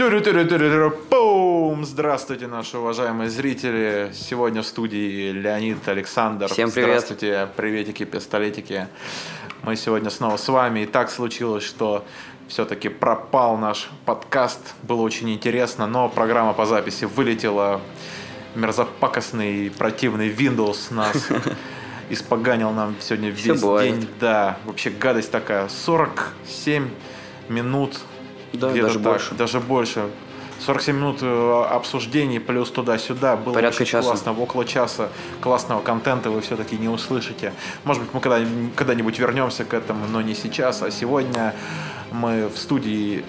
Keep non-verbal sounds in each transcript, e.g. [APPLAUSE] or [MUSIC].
Тюрю-тюрю-тюрю-пум! Здравствуйте, наши уважаемые зрители. Сегодня в студии Леонид Александр. Всем привет. Здравствуйте, приветики, пистолетики. Мы сегодня снова с вами. И так случилось, что все-таки пропал наш подкаст. Было очень интересно, но программа по записи вылетела. Мерзопакостный, противный Windows нас [LAUGHS] испоганил нам сегодня весь день. Да, вообще гадость такая. 47 минут Да, даже больше. Даже больше. 47 минут э, обсуждений плюс туда-сюда. Было Порядка очень часа. классно. Около часа классного контента вы все-таки не услышите. Может быть, мы когда- когда-нибудь вернемся к этому, но не сейчас. А сегодня мы в студии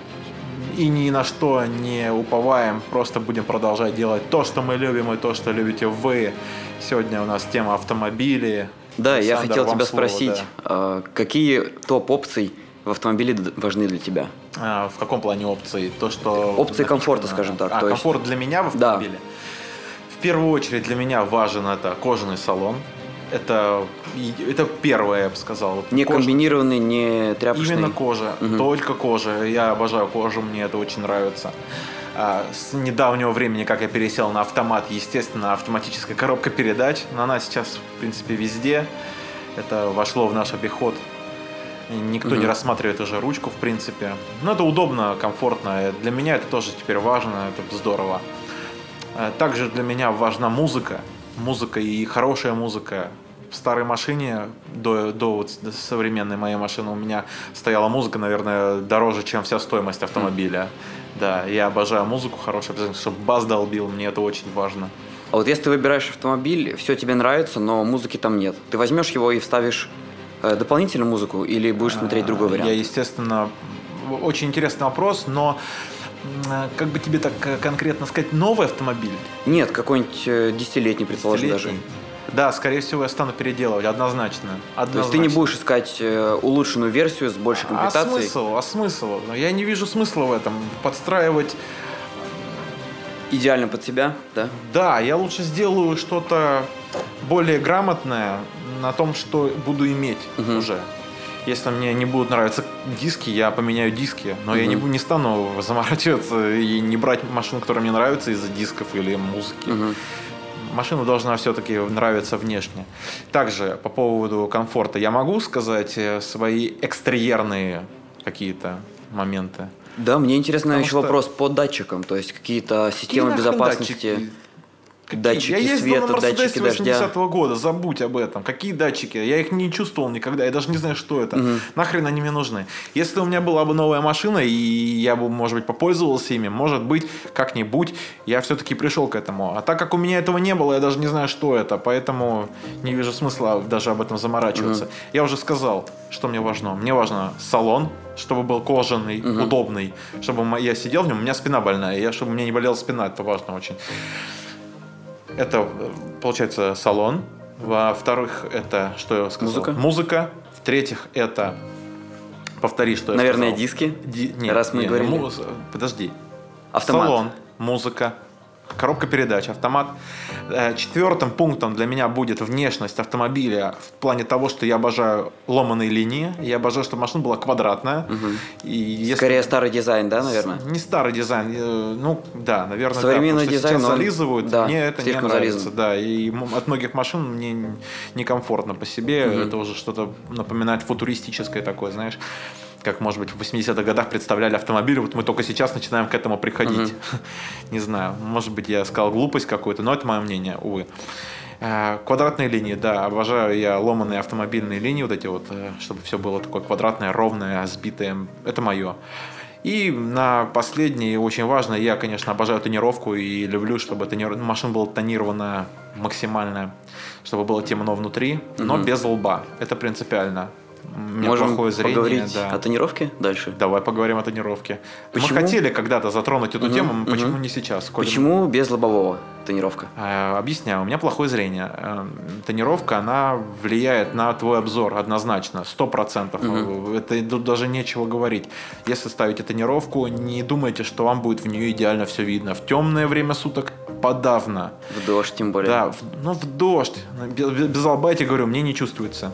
и ни на что не уповаем. Просто будем продолжать делать то, что мы любим, и то, что любите вы. Сегодня у нас тема автомобили. Да, я Александр, хотел вам тебя слово, спросить, да. а, какие топ-опций в автомобиле важны для тебя? А, в каком плане опций? То, что... Опции комфорта, скажем так, А, то есть- комфорт для меня в Да. автомобиле? В первую очередь для меня важен это кожаный салон. Это, это первое, я бы сказал. Не кожа- комбинированный, не тряпочный. Именно кожа, Мгм. только кожа. Я обожаю кожу, мне это очень нравится. А, С недавнего времени, как я пересел на автомат, естественно, автоматическая коробка передач. Но она сейчас, в принципе, везде. Это вошло в наш обиход. Никто не Мгм. рассматривает уже ручку, в принципе. Но это удобно, комфортно. Для меня это тоже теперь важно, это здорово. А, Также для меня важна музыка. Музыка и хорошая музыка. В старой машине, до, до вот современной моей машины, у меня стояла музыка, наверное, дороже, чем вся стоимость автомобиля. Да, я обожаю музыку хорошую, обязательно, чтобы бас долбил, мне это очень важно. А вот если ты выбираешь автомобиль, все тебе нравится, но музыки там нет. Ты возьмешь его и вставишь э, дополнительную музыку или будешь смотреть другой А, вариант? Я, естественно, очень интересный вопрос, но м, как бы тебе так э, конкретно сказать, новый автомобиль? Нет, какой-нибудь э, десятилетний, предположим, даже. Да, скорее всего, я стану переделывать, однозначно. То есть ты не Однозначно. будешь искать э, улучшенную версию с большей А комплектацией? смысл? А смысл? Ну, Я не вижу смысла в этом. Подстраивать. Идеально под себя, да? Да, я лучше сделаю что-то более грамотное на том, что буду иметь Мгм. уже. Если мне не будут нравиться диски, я поменяю диски. Но я не, не стану [LAUGHS] заморачиваться и не брать машину, которая мне нравится из-за дисков или музыки. Мгм. Машина должна все-таки нравиться внешне. Также по поводу комфорта я могу сказать э, свои экстерьерные какие-то моменты. Да, мне интересно Потому еще что- вопрос по датчикам, то есть какие-то системы Какие безопасности, датчики? Какие? датчики я ездил света, на Мерседесе датчики дождя. 80-го года, забудь об этом. Какие датчики? Я их не чувствовал никогда, я даже не знаю, что это. Мгм. Нахрен они мне нужны? Если у меня была бы новая машина, и я бы, может быть, попользовался ими, может быть, как-нибудь я все-таки пришел к этому. А так как у меня этого не было, я даже не знаю, что это, поэтому не вижу смысла даже об этом заморачиваться. Я уже сказал, что мне важно. Мне важно салон, чтобы был кожаный, Мгм. удобный, чтобы я сидел в нем, у меня спина больная, я, чтобы у меня не болела спина, это важно очень. Это, э, получается, салон. Во-вторых, это, что я сказал? Музыка. Музыка. В-третьих, это... Повтори, что я наверное, сказал. диски, Ди- нет, раз мы нет, говорили. му- Подожди. автомат. Салон, музыка, коробка передач, автомат. Э, Четвертым пунктом для меня будет внешность автомобиля в плане того, что я обожаю ломаные линии, я обожаю, чтобы машина была квадратная. Мгм. И если- Скорее старый дизайн, да, наверное? Не старый дизайн, э, ну да, наверное, Современный да, дизайн, сейчас он- зализывают, да, мне это не нравится, зализан. да, и от многих машин мне некомфортно по себе, Мгм. это уже что-то напоминает футуристическое такое, знаешь, как, может быть, в 80-х годах представляли автомобили, вот мы только сейчас начинаем к этому приходить. [LAUGHS] Не знаю, может быть, я сказал глупость какую-то, но это мое мнение, увы. Э, Квадратные линии, да, обожаю я ломаные автомобильные линии, вот эти вот, э, чтобы все было такое квадратное, ровное, сбитое, это мое. И на последний, очень важно, я, конечно, обожаю тонировку и люблю, чтобы тонир... машина была тонирована максимально, чтобы было темно внутри, но Мгм. без лба. Это принципиально. Можем зрение. поговорить да. о тонировке дальше. Давай поговорим о тонировке. Почему? Мы хотели когда-то затронуть эту Мгм, тему, мгм. почему не сейчас? Коль- Почему без лобового тонировка? Э, Объясняю, у меня плохое зрение. Э, Тонировка, она влияет на твой обзор однозначно, сто процентов. Мгм. Это тут даже нечего говорить. Если ставите тонировку, не думайте, что вам будет в нее идеально все видно. В темное время суток подавно. В дождь тем более. Да, в- ну в дождь. Без, без лба, я тебе говорю, мне не чувствуется.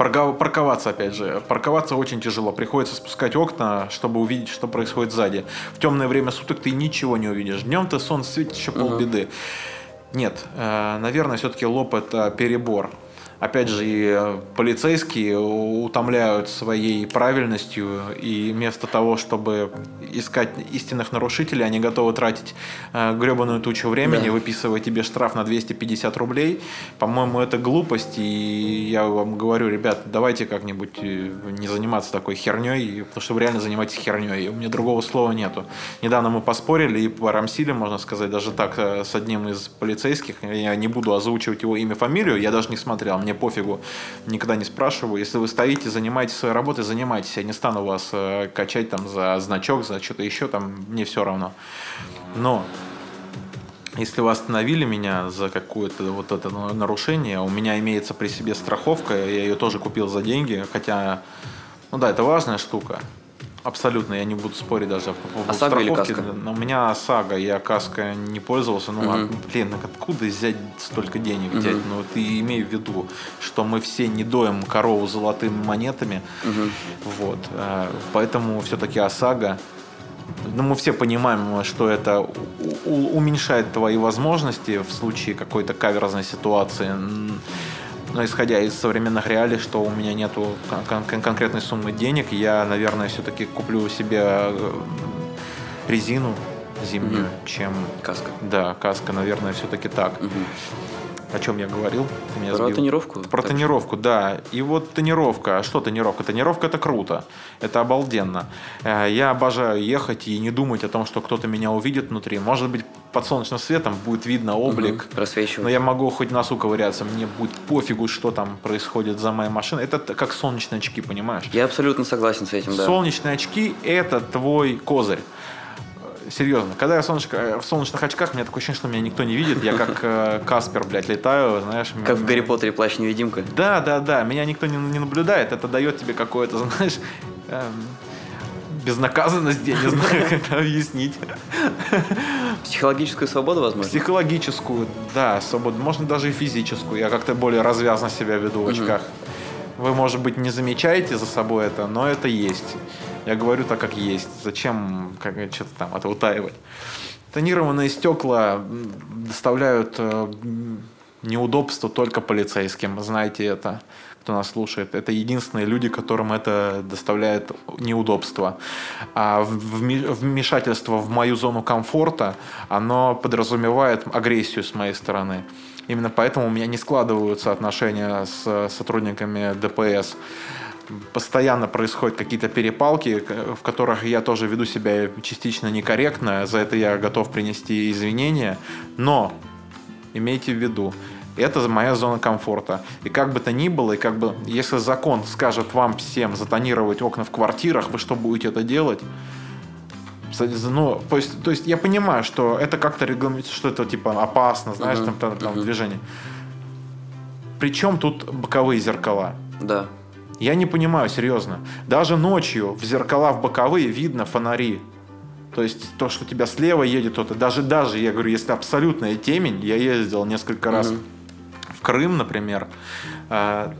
Парковаться, опять же. Парковаться очень тяжело. Приходится спускать окна, чтобы увидеть, что происходит сзади. В темное время суток ты ничего не увидишь. Днем-то солнце светит еще полбеды. Нет, э, наверное, все-таки лоб это перебор. Опять же, и э, полицейские утомляют своей правильностью, и вместо того, чтобы искать истинных нарушителей, они готовы тратить э, гребаную тучу времени, Да. выписывая тебе штраф на 250 рублей. По-моему, это глупость, и я вам говорю, ребят, давайте как-нибудь э, не заниматься такой херней, потому что вы реально занимаетесь херней, у меня другого слова нету. Недавно мы поспорили и порамсили, можно сказать, даже так, э, с одним из полицейских, я не буду озвучивать его имя, фамилию, я даже не смотрел, мне пофигу, никогда не спрашиваю. Если вы стоите, занимаетесь своей работой, занимайтесь, я не стану вас э, качать там за значок, за что-то еще, там, мне все равно. Но если вы остановили меня за какое-то вот это на- нарушение, у меня имеется при себе страховка, я ее тоже купил за деньги, хотя, ну да, это важная штука. Абсолютно, я не буду спорить даже по поводу ОСАГО или страховки. каска? Но У меня ОСАГО, я каска не пользовался. Ну, а, Мгм. блин, откуда взять столько денег, Мгм. дядь? Ну, ты имей в виду, что мы все не доем корову золотыми монетами. Мгм. Вот. э, Поэтому все-таки ОСАГО ну, мы все понимаем, что это уменьшает твои возможности в случае какой-то каверзной ситуации. Но исходя из современных реалий, что у меня нету кон- кон- конкретной суммы денег, я, наверное, все-таки куплю себе э, резину зимнюю, Мгм. чем... Каска. Да, каска, наверное, все-таки так. Мгм. О чем я говорил? Ты меня Про сбил. тонировку? Про Так. тонировку, да. И вот тонировка. А что тонировка? Тонировка это круто. Это обалденно. Э, Я обожаю ехать и не думать о том, что кто-то меня увидит внутри. Может быть, под солнечным светом будет видно облик. Просвечивает. Но я могу хоть носу ковыряться, мне будет пофигу, что там происходит за моей машиной. Это как солнечные очки, понимаешь? Я абсолютно согласен с этим, да. Солнечные очки – это твой козырь. Э, Серьезно, когда я в, солнечко- э, в солнечных очках, у меня такое ощущение, что меня никто не видит. Я как э, [LAUGHS] Каспер, блядь, летаю, знаешь. Как в м- Гарри Поттере плащ-невидимка. да, да, да. Меня никто не, не наблюдает. Это дает тебе какое-то, [LAUGHS] знаешь, эм, безнаказанность, я не знаю, [LAUGHS] как это объяснить. Психологическая свобода, возможно? Психологическую, да, свободу. Можно даже и физическую. Я как-то более развязно себя веду в очках. Вы, может быть, не замечаете за собой это, но это есть. Я говорю так, как есть. Зачем как, что-то там это утаивать? Тонированные стекла доставляют э, неудобства только полицейским. Знаете это, кто нас слушает. Это единственные люди, которым это доставляет неудобства. А вмешательство в мою зону комфорта, оно подразумевает агрессию с моей стороны. Именно поэтому у меня не складываются отношения с сотрудниками ДПС постоянно происходят какие-то перепалки, в которых я тоже веду себя частично некорректно, за это я готов принести извинения, но имейте в виду, это моя зона комфорта. И как бы то ни было, и как бы, если закон скажет вам всем затонировать окна в квартирах, вы что будете это делать? Ну, то есть, то есть я понимаю, что это как-то регламентирует, что это типа опасно, знаешь, Мгм, там, там, там мгм. движение. Причем тут боковые зеркала? Да. Я не понимаю, серьезно. Даже ночью в зеркала в боковые видно фонари. То есть то, что у тебя слева едет кто-то. Даже, даже, я говорю, если абсолютная темень, я ездил несколько раз Мгм. В Крым, например. а,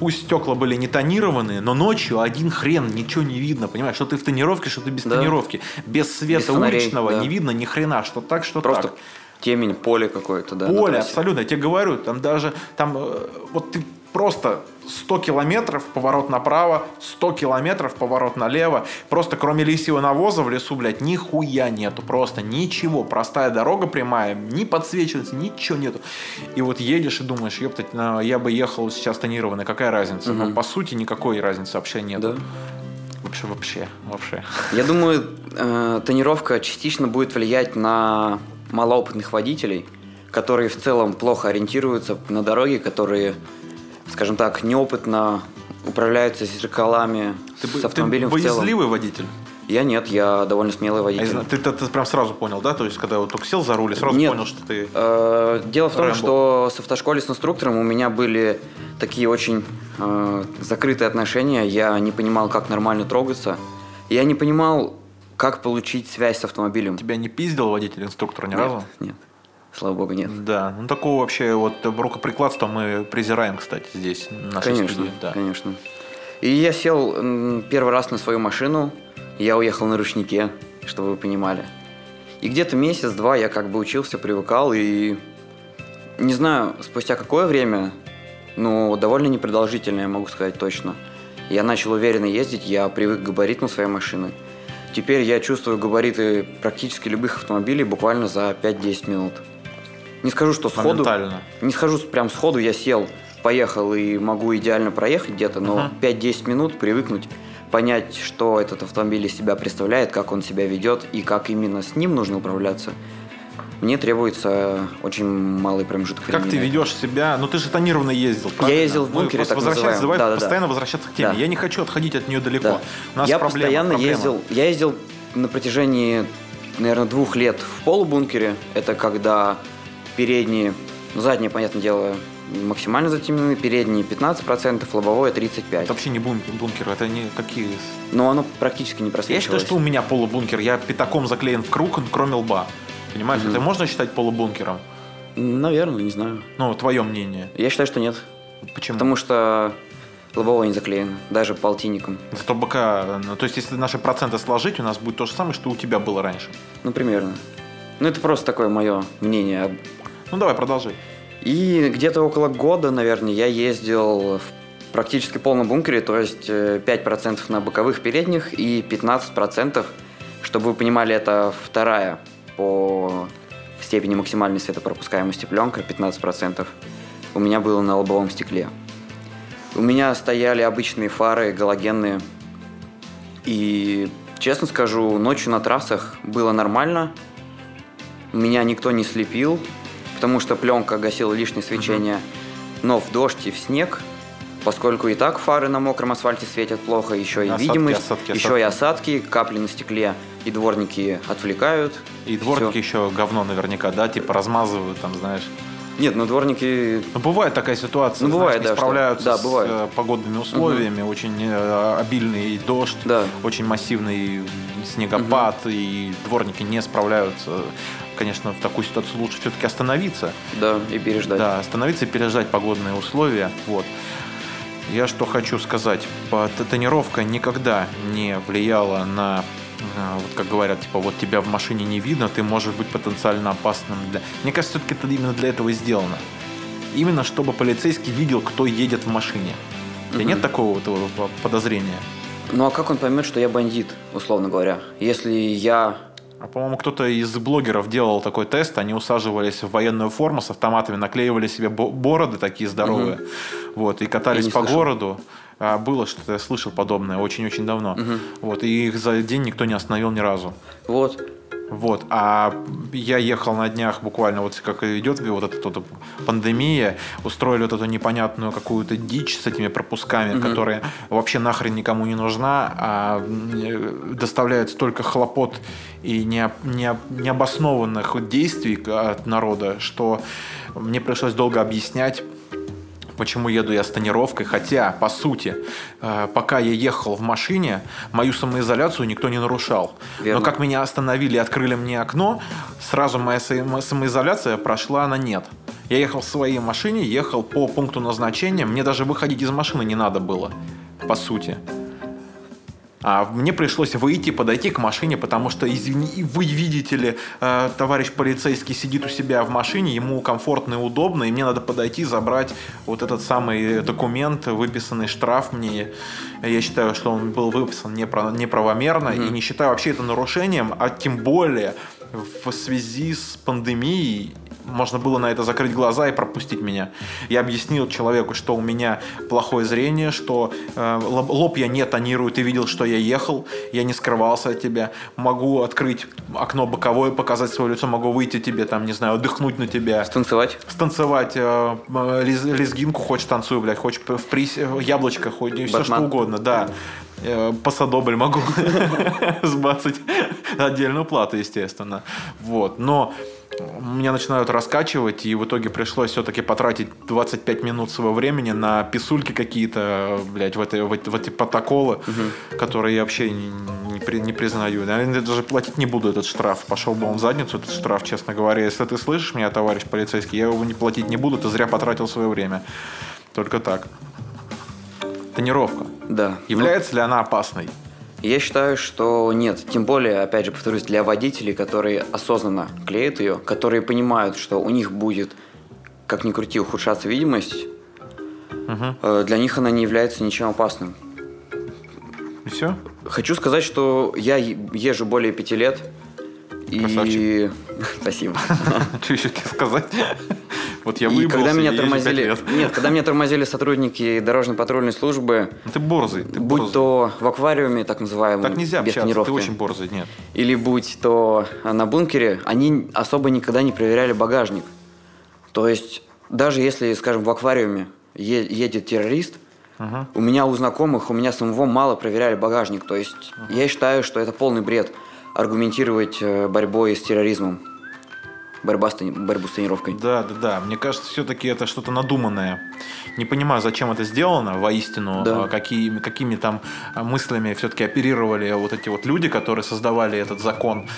Пусть стекла были не тонированные, но ночью один хрен, ничего не видно, понимаешь? Что ты в тонировке, что ты без Да. тонировки. Без света Без фонарей, уличного да. не видно ни хрена, что так, что Просто так. темень, поле какое-то, да. Поле, абсолютно. Я тебе говорю, там даже, там, э, вот ты просто 100 километров поворот направо, 100 километров поворот налево. Просто кроме лисьего навоза в лесу, блядь, нихуя нету. Просто ничего. Простая дорога прямая, не подсвечивается, ничего нету. И вот едешь и думаешь, ёптать, я бы ехал сейчас тонированный, какая разница? Но Мгм. по сути никакой разницы вообще нет. Да. Вообще, вообще, вообще. Я думаю, э, тонировка частично будет влиять на малоопытных водителей, которые в целом плохо ориентируются на дороге, которые, скажем так, неопытно управляются зеркалами Ты, с бы- ты автомобилем в целом. боязливый водитель? Я нет, я довольно смелый А водитель. знаю, Ты, ты- ты прям сразу понял, да? То есть, когда вот только сел за руль, сразу Нет. понял, что ты... Э, Дело в том, Рэмбо. что с автошколе с инструктором у меня были такие очень э, закрытые отношения. Я не понимал, как нормально трогаться. Я не понимал, как получить связь с автомобилем. Тебя не пиздил водитель инструктора ни Нет, разу? Нет. Слава богу, нет. Да, ну такого вообще вот рукоприкладства мы презираем, кстати, здесь. В нашей Конечно, студии, да. конечно. И я сел первый раз на свою машину, я уехал на ручнике, чтобы вы понимали. И где-то месяц-два я как бы учился, привыкал, и не знаю, спустя какое время, но довольно непродолжительное, могу сказать точно. Я начал уверенно ездить, я привык к габаритам своей машины. Теперь я чувствую габариты практически любых автомобилей буквально за 5-10 минут. Не скажу, что сходу... Не скажу, прям сходу я сел, поехал и могу идеально проехать где-то, но Мгм. 5-10 минут привыкнуть, понять, что этот автомобиль из себя представляет, как он себя ведет и как именно с ним нужно управляться, мне требуется очень малый промежуток Как времени. ты ведешь себя? Ну ты же тонированно ездил, правильно? ездил в бункере, так возвращаться, называемом. давай Да-да-да. постоянно возвращаться к теме. Да. Я не хочу отходить от нее далеко. Да. У нас я проблема, постоянно проблема. ездил, я ездил на протяжении, наверное, двух лет в полубункере. Это когда передние, ну, задние, понятное дело, максимально затемнены, передние 15%, лобовое 35%. Это вообще не бункер, бункер, это не какие... Но оно практически не Я считаю, просвечивалось. что у меня полубункер. Я пятаком заклеен в круг, кроме лба. Понимаешь, Мгм. это можно считать полубункером? Наверное, не знаю. Ну, твое мнение. Я считаю, что нет. Почему? Потому что лобовое не заклеено, даже полтинником. Зато бока... Ну, то есть, если наши проценты сложить, у нас будет то же самое, что у тебя было раньше. Ну, примерно. Ну, это просто такое мое мнение. Ну, давай, продолжи. И где-то около года, наверное, я ездил в практически полном бункере, то есть э, 5% на боковых передних и 15%, чтобы вы понимали, это вторая по степени максимальной светопропускаемости пленка, 15%. У меня было на лобовом стекле. У меня стояли обычные фары галогенные. И, честно скажу, ночью на трассах было нормально. Меня никто не слепил, потому что пленка гасила лишнее свечение. Но в дождь и в снег, поскольку и так фары на мокром асфальте светят плохо, еще и Осадки, видимость, осадки, еще и осадки. осадки, капли на стекле, и дворники отвлекают. И дворники Всё. еще говно наверняка, да, типа размазывают там, знаешь. Нет, ну дворники Ну, бывает такая ситуация, Ну, знаешь, бывает, не да, что- справляются да, с бывает. э, погодными условиями, очень э, обильный дождь, Да. очень массивный снегопад, и дворники не справляются. Конечно, в такую ситуацию лучше все-таки остановиться. Да, и переждать. Да, остановиться и переждать погодные условия. Вот. Я что хочу сказать. По- т- Тонировка никогда не влияла на, вот как говорят, типа, вот тебя в машине не видно, ты можешь быть потенциально опасным. Для... Мне кажется, все-таки это именно для этого и сделано. Именно чтобы полицейский видел, кто едет в машине. У тебя нет такого вот, э, подозрения? Ну а как он поймет, что я бандит, условно говоря? Если я... А, по-моему, кто-то из блогеров делал такой тест. Они усаживались в военную форму с автоматами, наклеивали себе бо- бороды такие здоровые, вот, и катались по слышал. городу. А, было что-то, я слышал подобное очень-очень давно. Мгм. Вот, и их за день никто не остановил ни разу. Вот. Вот, а я ехал на днях буквально, вот как идет вот эта вот пандемия, устроили вот эту непонятную какую-то дичь с этими пропусками, Мгм. которая вообще нахрен никому не нужна, а м, доставляет столько хлопот и не, не, необоснованных действий от народа, что мне пришлось долго объяснять, почему еду я с тонировкой, хотя, по сути, э, пока я ехал в машине, мою самоизоляцию никто не нарушал. Верно. Но как меня остановили и открыли мне окно, сразу моя само- самоизоляция прошла на нет. Я ехал в своей машине, ехал по пункту назначения, мне даже выходить из машины не надо было, по сути. А мне пришлось выйти, подойти к машине, потому что, извини, вы видите ли, э, товарищ полицейский сидит у себя в машине, ему комфортно и удобно, и мне надо подойти, забрать вот этот самый документ, выписанный штраф мне. Я считаю, что он был выписан непра- неправомерно, и не считаю вообще это нарушением, а тем более в связи с пандемией можно было на это закрыть глаза и пропустить меня. Я объяснил человеку, что у меня плохое зрение, что э, лоб, лоб я не тонирую, ты видел, что я ехал, я не скрывался от тебя. Могу открыть окно боковое, показать свое лицо, могу выйти тебе, там, не знаю, отдохнуть на тебя. Станцевать? Станцевать э, э, лез- лезгинку, хочешь танцуй, блядь, хочешь в приз, э, яблочко, хоть все что угодно, да. Э, Посадобль могу [LAUGHS] сбацать отдельную плату, естественно. Вот, но меня начинают раскачивать, и в итоге пришлось все-таки потратить 25 минут своего времени на писульки какие-то, блядь, в, эти, в, эти, в эти протоколы, угу. которые я вообще не, не, при, не признаю. Наверное, даже платить не буду этот штраф. Пошел бы он в задницу, этот штраф, честно говоря. Если ты слышишь меня, товарищ полицейский, я его не платить не буду, ты зря потратил свое время. Только так. Тонировка. Да. Является ну... ли она опасной? Я считаю, что нет. Тем более, опять же, повторюсь, для водителей, которые осознанно клеят ее, которые понимают, что у них будет, как ни крути, ухудшаться видимость, угу. для них она не является ничем опасным. И все? Хочу сказать, что я езжу более пяти лет. И... [LAUGHS] Спасибо. [LAUGHS] Что еще сказать? Вот я и когда меня тормозили, нет, когда меня тормозили сотрудники дорожной патрульной службы, ну, ты борзый, ты будь то в аквариуме, так называемом, так нельзя без общаться, ты очень борзый, нет. Или будь то на бункере, они особо никогда не проверяли багажник. То есть даже если, скажем, в аквариуме едет террорист, uh у меня у знакомых, у меня самого мало проверяли багажник. То есть uh я считаю, что это полный бред аргументировать э, борьбой с терроризмом борьба с, борьбу с тренировкой. Да, да, да. Мне кажется, все-таки это что-то надуманное. Не понимаю, зачем это сделано, воистину, да. А какие, какими там мыслями все-таки оперировали вот эти вот люди, которые создавали этот закон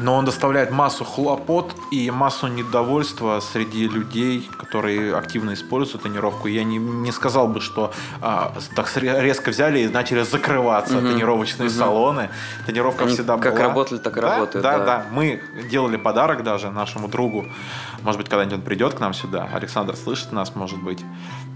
но он доставляет массу хлопот и массу недовольства среди людей, которые активно используют тонировку. Я не, не сказал бы, что а, так резко взяли и начали закрываться угу. тонировочные угу. салоны. Тонировка Они всегда как была. Как работали, так и да, работают. Да, да, да. Мы делали подарок даже нашему другу. Может быть, когда-нибудь он придет к нам сюда. Александр слышит нас, может быть.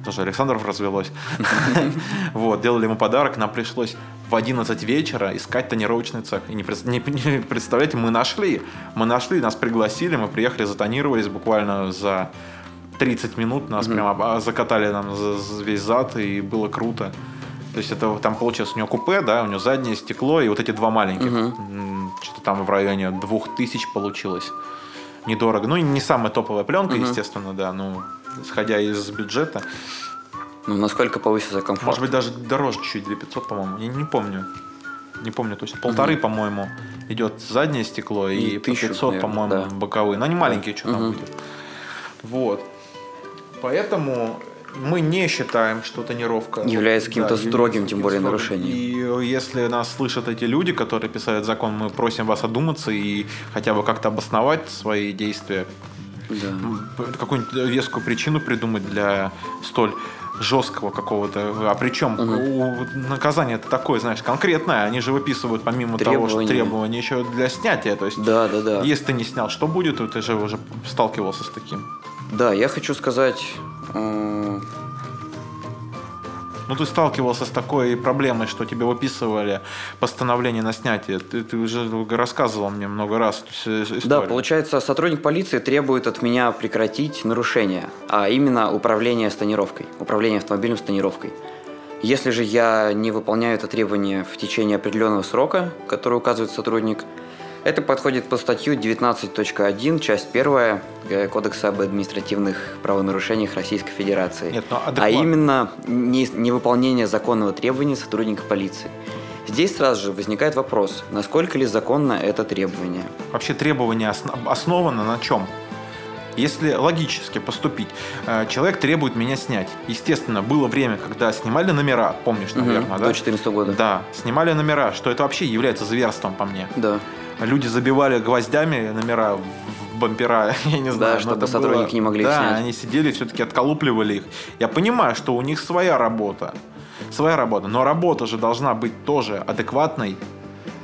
Тоже Александров развелось. [LAUGHS] Вот, делали ему подарок. Нам пришлось в 11 вечера искать тонировочный цех. И не, представляете, мы нашли. Мы нашли, нас пригласили, мы приехали, затонировались буквально за 30 минут. Нас прямо закатали нам весь зад, и было круто. То есть это там получилось у него купе, да, у него заднее стекло и вот эти два маленьких. Что-то там в районе 2000 получилось. Недорого. Ну, не самая топовая пленка, mm-hmm. естественно, да, ну, исходя из бюджета. Ну, насколько повысится комфорт? Может быть, даже дороже чуть-чуть, 2500, по-моему. Я не помню. Не помню точно. Полторы, угу. по-моему, идет заднее стекло, и, и 500, по-моему, да. боковые. Но они маленькие, что угу. там будет. Вот. Поэтому мы не считаем, что тонировка является каким-то да, строгим, тем более, строгим. нарушением. И если нас слышат эти люди, которые писали закон, мы просим вас одуматься и хотя бы как-то обосновать свои действия. Да. Какую-нибудь вескую причину придумать для столь жесткого какого-то. А причем угу. наказание это такое, знаешь, конкретное. Они же выписывают помимо требования. того, что требования еще для снятия. То есть, да, да, да. если ты не снял, что будет, ты же уже сталкивался с таким. Да, я хочу сказать. Э... Ну, ты сталкивался с такой проблемой, что тебе выписывали постановление на снятие. Ты, ты уже рассказывал мне много раз эту историю. Да, получается, сотрудник полиции требует от меня прекратить нарушение, а именно управление с тонировкой, управление автомобилем с тонировкой. Если же я не выполняю это требование в течение определенного срока, который указывает сотрудник, это подходит по статью 19.1, часть 1 э, Кодекса об административных правонарушениях Российской Федерации. Нет, но адекват... А именно не, невыполнение законного требования сотрудника полиции. Здесь сразу же возникает вопрос, насколько ли законно это требование. Вообще требование основано на чем? Если логически поступить, э, человек требует меня снять. Естественно, было время, когда снимали номера, помнишь, наверное, угу, да? До 2014 года. Да, снимали номера, что это вообще является зверством по мне. Да люди забивали гвоздями номера в бампера, [LAUGHS] я не знаю. Да, чтобы сотрудники было... не могли да, снять. Они сидели, все-таки отколупливали их. Я понимаю, что у них своя работа, своя работа, но работа же должна быть тоже адекватной.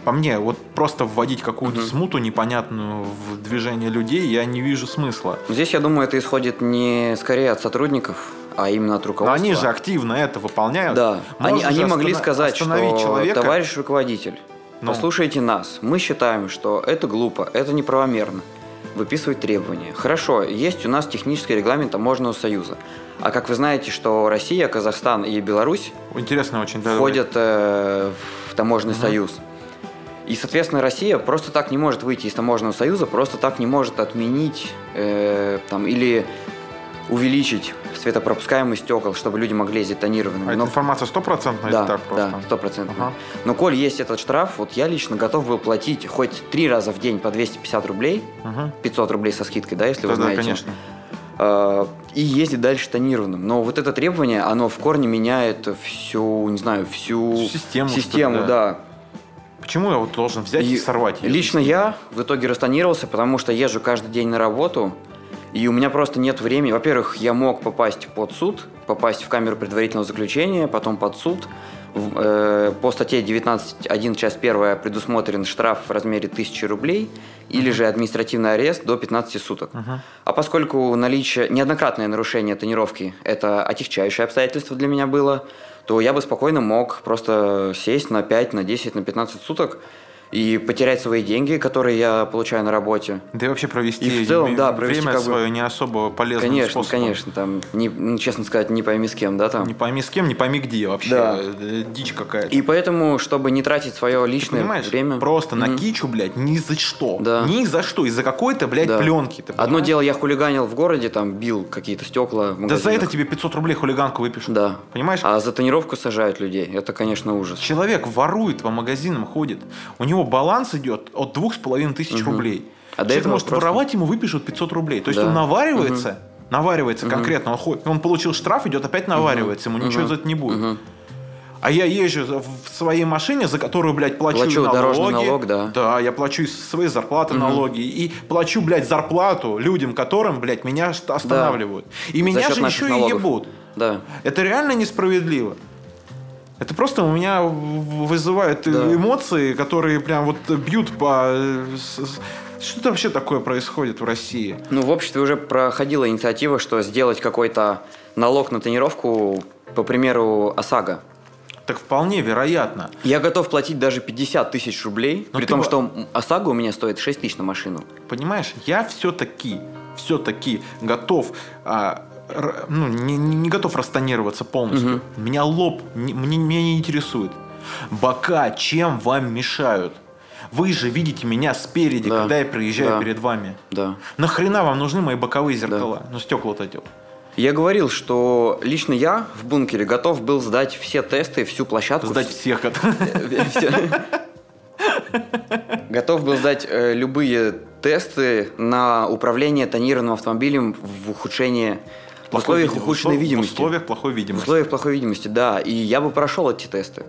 По мне, вот просто вводить какую-то угу. смуту непонятную в движение людей, я не вижу смысла. Здесь, я думаю, это исходит не скорее от сотрудников, а именно от руководства. Но они же активно это выполняют. Да, Можно они, они могли сказать, что человека... товарищ руководитель, ну. Послушайте нас. Мы считаем, что это глупо, это неправомерно. Выписывать требования. Хорошо, есть у нас технический регламент таможенного союза. А как вы знаете, что Россия, Казахстан и Беларусь Интересно очень, да, входят э, в таможенный угу. союз. И, соответственно, Россия просто так не может выйти из таможенного союза, просто так не может отменить э, там, или увеличить светопропускаемость стекол, чтобы люди могли ездить тонированными. А эта Но- информация стопроцентная да, так просто? да, стопроцентно. Ага. Но коль есть этот штраф, вот я лично готов был платить хоть три раза в день по 250 рублей, Мгм. 500 рублей со скидкой, да, если Да, вы да, знаете. конечно. Э, И ездить дальше тонированным. Но вот это требование, оно в корне меняет всю, не знаю, всю Систему, систему да. да. Почему я вот должен взять и, И сорвать её? Лично я в итоге растонировался, потому что езжу каждый день на работу, и у меня просто нет времени. Во-первых, я мог попасть под суд, попасть в камеру предварительного заключения, потом под суд. Э, по статье 19.1, часть 1 предусмотрен штраф в размере 1000 рублей или же административный арест до 15 суток. А поскольку наличие, неоднократное нарушение тонировки – это отягчающее обстоятельство для меня было, то я бы спокойно мог просто сесть на 5, на 10, на 15 суток и потерять свои деньги, которые я получаю на работе. Да и вообще провести И в целом, да, провести время как бы- свое не особо полезным Конечно, способом. конечно, там, не, ну, честно сказать, не пойми с кем, да, там. Не пойми с кем, не пойми где вообще. Да. Э, Дичь какая-то. И поэтому, чтобы не тратить свое личное Понимаешь, время... просто на кичу, блядь, ни за что. Да. Ни за что. Из-за какой-то, блядь, Да. пленки. ты Одно дело, я хулиганил в городе, там, бил какие-то стекла Да за это тебе 500 рублей хулиганку выпишут. Да. Понимаешь? А за тонировку сажают людей. Это, конечно, ужас. Человек ворует по магазинам, ходит. У него баланс идет от двух с половиной тысяч рублей. А Человек может просто- воровать, ему выпишут 500 рублей. То есть Да. он наваривается, наваривается конкретно. Он, ходит, он получил штраф, идет опять наваривается, ему ничего Мгм. за это не будет. Мгм. А я езжу за- в своей машине, за которую, блядь, плачу, Плачу налоги. дорожный налог, да. Да, я плачу из своей зарплаты налоги. И плачу, блядь, зарплату людям, которым, блядь, меня останавливают. И меня счет же еще и налогов. ебут. Да. Это реально несправедливо. Это просто у меня вызывает Да. эмоции, которые прям вот бьют по... э, с- с- Что вообще такое происходит в России? Ну, в обществе уже проходила инициатива, что сделать какой-то налог на тонировку, по примеру, ОСАГО. Так вполне вероятно. Я готов платить даже 50 тысяч рублей, Но при ты том, что ОСАГО у меня стоит 6 тысяч на машину. Понимаешь, я все-таки, все-таки готов, а, ну, не, не- готов растонироваться полностью. Меня лоб, не- мне, меня не интересует. Бока чем вам мешают? Вы же видите меня спереди, Да. когда я проезжаю Да. перед вами. Да. Нахрена вам нужны мои боковые зеркала? Ну, стекла-то делал. Я говорил, что лично я в бункере готов был сдать все тесты, всю площадку. Сдать всех. это. Всё. Готов был сдать э, любые тесты на управление тонированным автомобилем в ухудшение в условиях види- ухудшенной в видимости. условиях плохой В видимости. условиях плохой видимости, да. И я бы прошел эти тесты.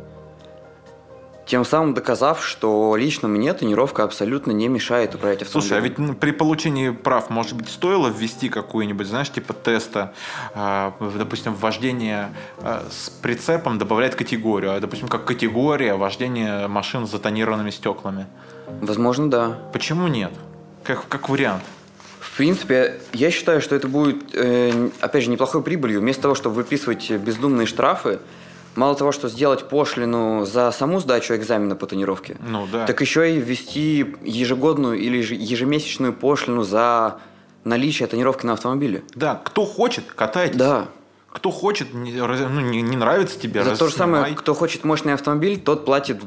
Тем самым доказав, что лично мне тонировка абсолютно не мешает управлять автомобилем. Слушай, а ведь ну, при получении прав, может быть, стоило ввести какую-нибудь, знаешь, типа теста, в, допустим, вождение а, с прицепом добавлять категорию, а, допустим, как категория вождение машин с затонированными стеклами. Возможно, да. Почему нет? Как, как вариант. В принципе, я считаю, что это будет, э, опять же, неплохой прибылью. Вместо того, чтобы выписывать бездумные штрафы, мало того, что сделать пошлину за саму сдачу экзамена по тонировке, Ну да. так еще и ввести ежегодную или же ежемесячную пошлину за наличие тонировки на автомобиле. Да, кто хочет, катайтесь. Да. Кто хочет, не, раз- ну, не, не нравится тебе, За то же самое, расснимай. кто хочет мощный автомобиль, тот платит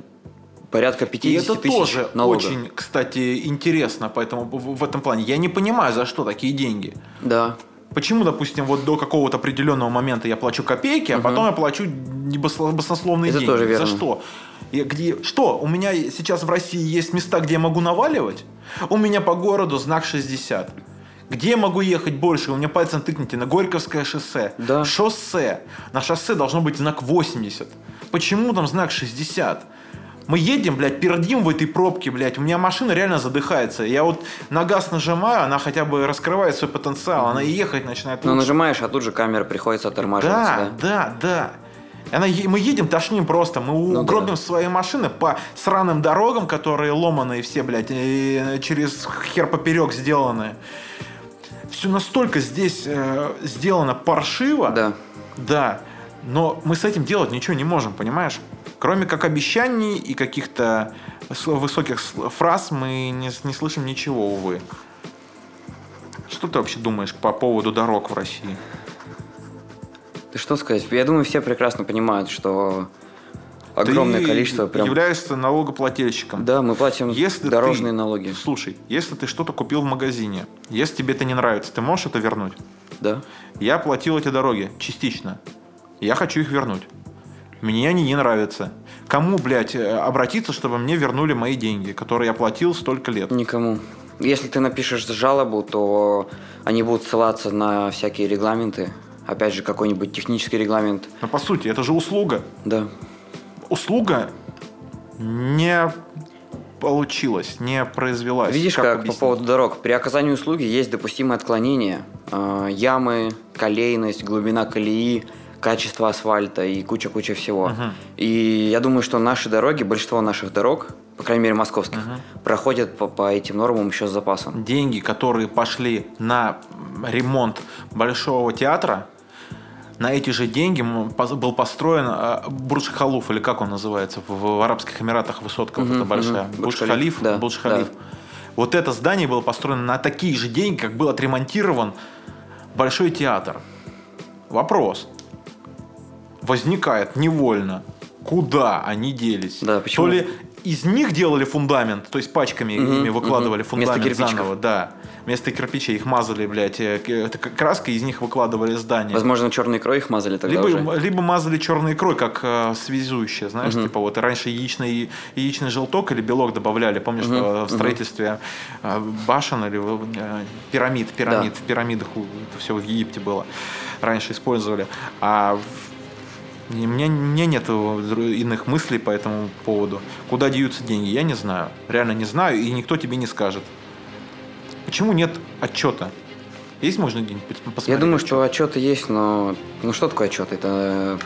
порядка 50 И это тысяч тоже налога. очень, кстати, интересно поэтому, в, этом плане. Я не понимаю, за что такие деньги. Да. Почему, допустим, вот до какого-то определенного момента я плачу копейки, а потом я плачу баснословные Это деньги? тоже верно. За что? Я где, что? У меня сейчас в России есть места, где я могу наваливать? У меня по городу знак 60. Где я могу ехать больше? У меня пальцем тыкните на Горьковское шоссе. Да. Шоссе. На шоссе должно быть знак 80. Почему там знак 60? Мы едем, блядь, пердим в этой пробке, блядь. У меня машина реально задыхается. Я вот на газ нажимаю, она хотя бы раскрывает свой потенциал. Она и ехать начинает Но лучше. нажимаешь, а тут же камера приходится оттормаживаться. Да, да, да. И Она, мы едем, тошним просто. Мы Ну угробим да. свои машины по сраным дорогам, которые ломаные все, блядь, и через хер поперек сделаны. Все настолько здесь э, сделано паршиво. Да. Да. Но мы с этим делать ничего не можем, понимаешь? Кроме как обещаний и каких-то высоких фраз мы не, не слышим ничего, увы. Что ты вообще думаешь по поводу дорог в России? Да что сказать, я думаю, все прекрасно понимают, что огромное ты количество прям... являешься налогоплательщиком. Да, мы платим Если дорожные ты- налоги. Слушай, если ты что-то купил в магазине, если тебе это не нравится, ты можешь это вернуть? Да. Я платил эти дороги частично. Я хочу их вернуть. Мне они не нравятся. Кому, блядь, э, обратиться, чтобы мне вернули мои деньги, которые я платил столько лет? Никому. Если ты напишешь жалобу, то они будут ссылаться на всякие регламенты. Опять же, какой-нибудь технический регламент. Но по сути, это же услуга. Да. Услуга не получилась, не произвелась. Видишь, как, объяснить? по поводу дорог. При оказании услуги есть допустимые отклонения. Э, ямы, колейность, глубина колеи, качество асфальта и куча-куча всего. И я думаю, что наши дороги, большинство наших дорог, по крайней мере московских, проходят по, по этим нормам еще с запасом. деньги, которые пошли на ремонт Большого театра, на эти же деньги был построен э, Бурдж-Халуф, или как он называется, в, Арабских Эмиратах высотка вот Мгм, эта большая. мгм. Бурдж-Халиф. Бурдж-Халиф, да, Бурдж-Халиф. да. Вот это здание было построено на такие же деньги, как был отремонтирован Большой театр. Вопрос. Возникает невольно. Куда они делись? Да, почему? То ли из них делали фундамент, то есть пачками Мгм, ими выкладывали мгм. фундамент Вместо заново, да. Вместо кирпичей их мазали, блядь, э, это краской, из них выкладывали здание. Возможно, черной икрой их мазали тогда Либо, уже. либо мазали черной икрой, как э, связующее, знаешь, типа вот раньше яичный, яичный желток или белок добавляли, помнишь, э, в строительстве э, башен или э, пирамид, пирамид, в пирамидах это все в Египте было, раньше использовали. А в- и мне, мне нет иных мыслей по этому поводу. Куда деются деньги, я не знаю. Реально не знаю, и никто тебе не скажет. Почему нет отчета? Есть можно где-нибудь посмотреть? Я думаю, отчет? что отчеты есть, но ну что такое отчет? Это,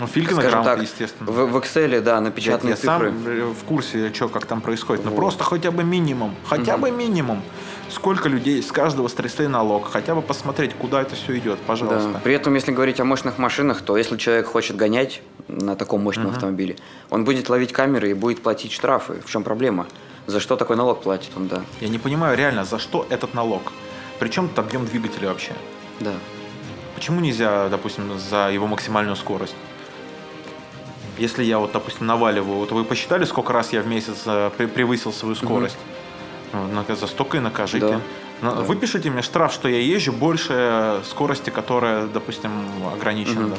Ну, Филькина скажем так, естественно. в, в Excel, да, напечатанные я сам цифры. э, в курсе, что как там происходит. Ну Вот. просто хотя бы минимум. Хотя бы минимум. Сколько людей с каждого стрясли налог. Хотя бы посмотреть, куда это все идет, Да. пожалуйста. При этом, если говорить о мощных машинах, то если человек хочет гонять на таком мощном автомобиле, он будет ловить камеры и будет платить штрафы. В чем проблема? За что такой налог платит он, да. Я не понимаю реально, за что этот налог. Причем тут объем двигателя вообще. Да. Почему нельзя, допустим, за его максимальную скорость? Если я вот, допустим, наваливаю, вот вы посчитали, сколько раз я в месяц э, превысил свою скорость? На- за столько и накажите. Да. Выпишите мне штраф, что я езжу больше скорости, которая, допустим, ограничена. Да.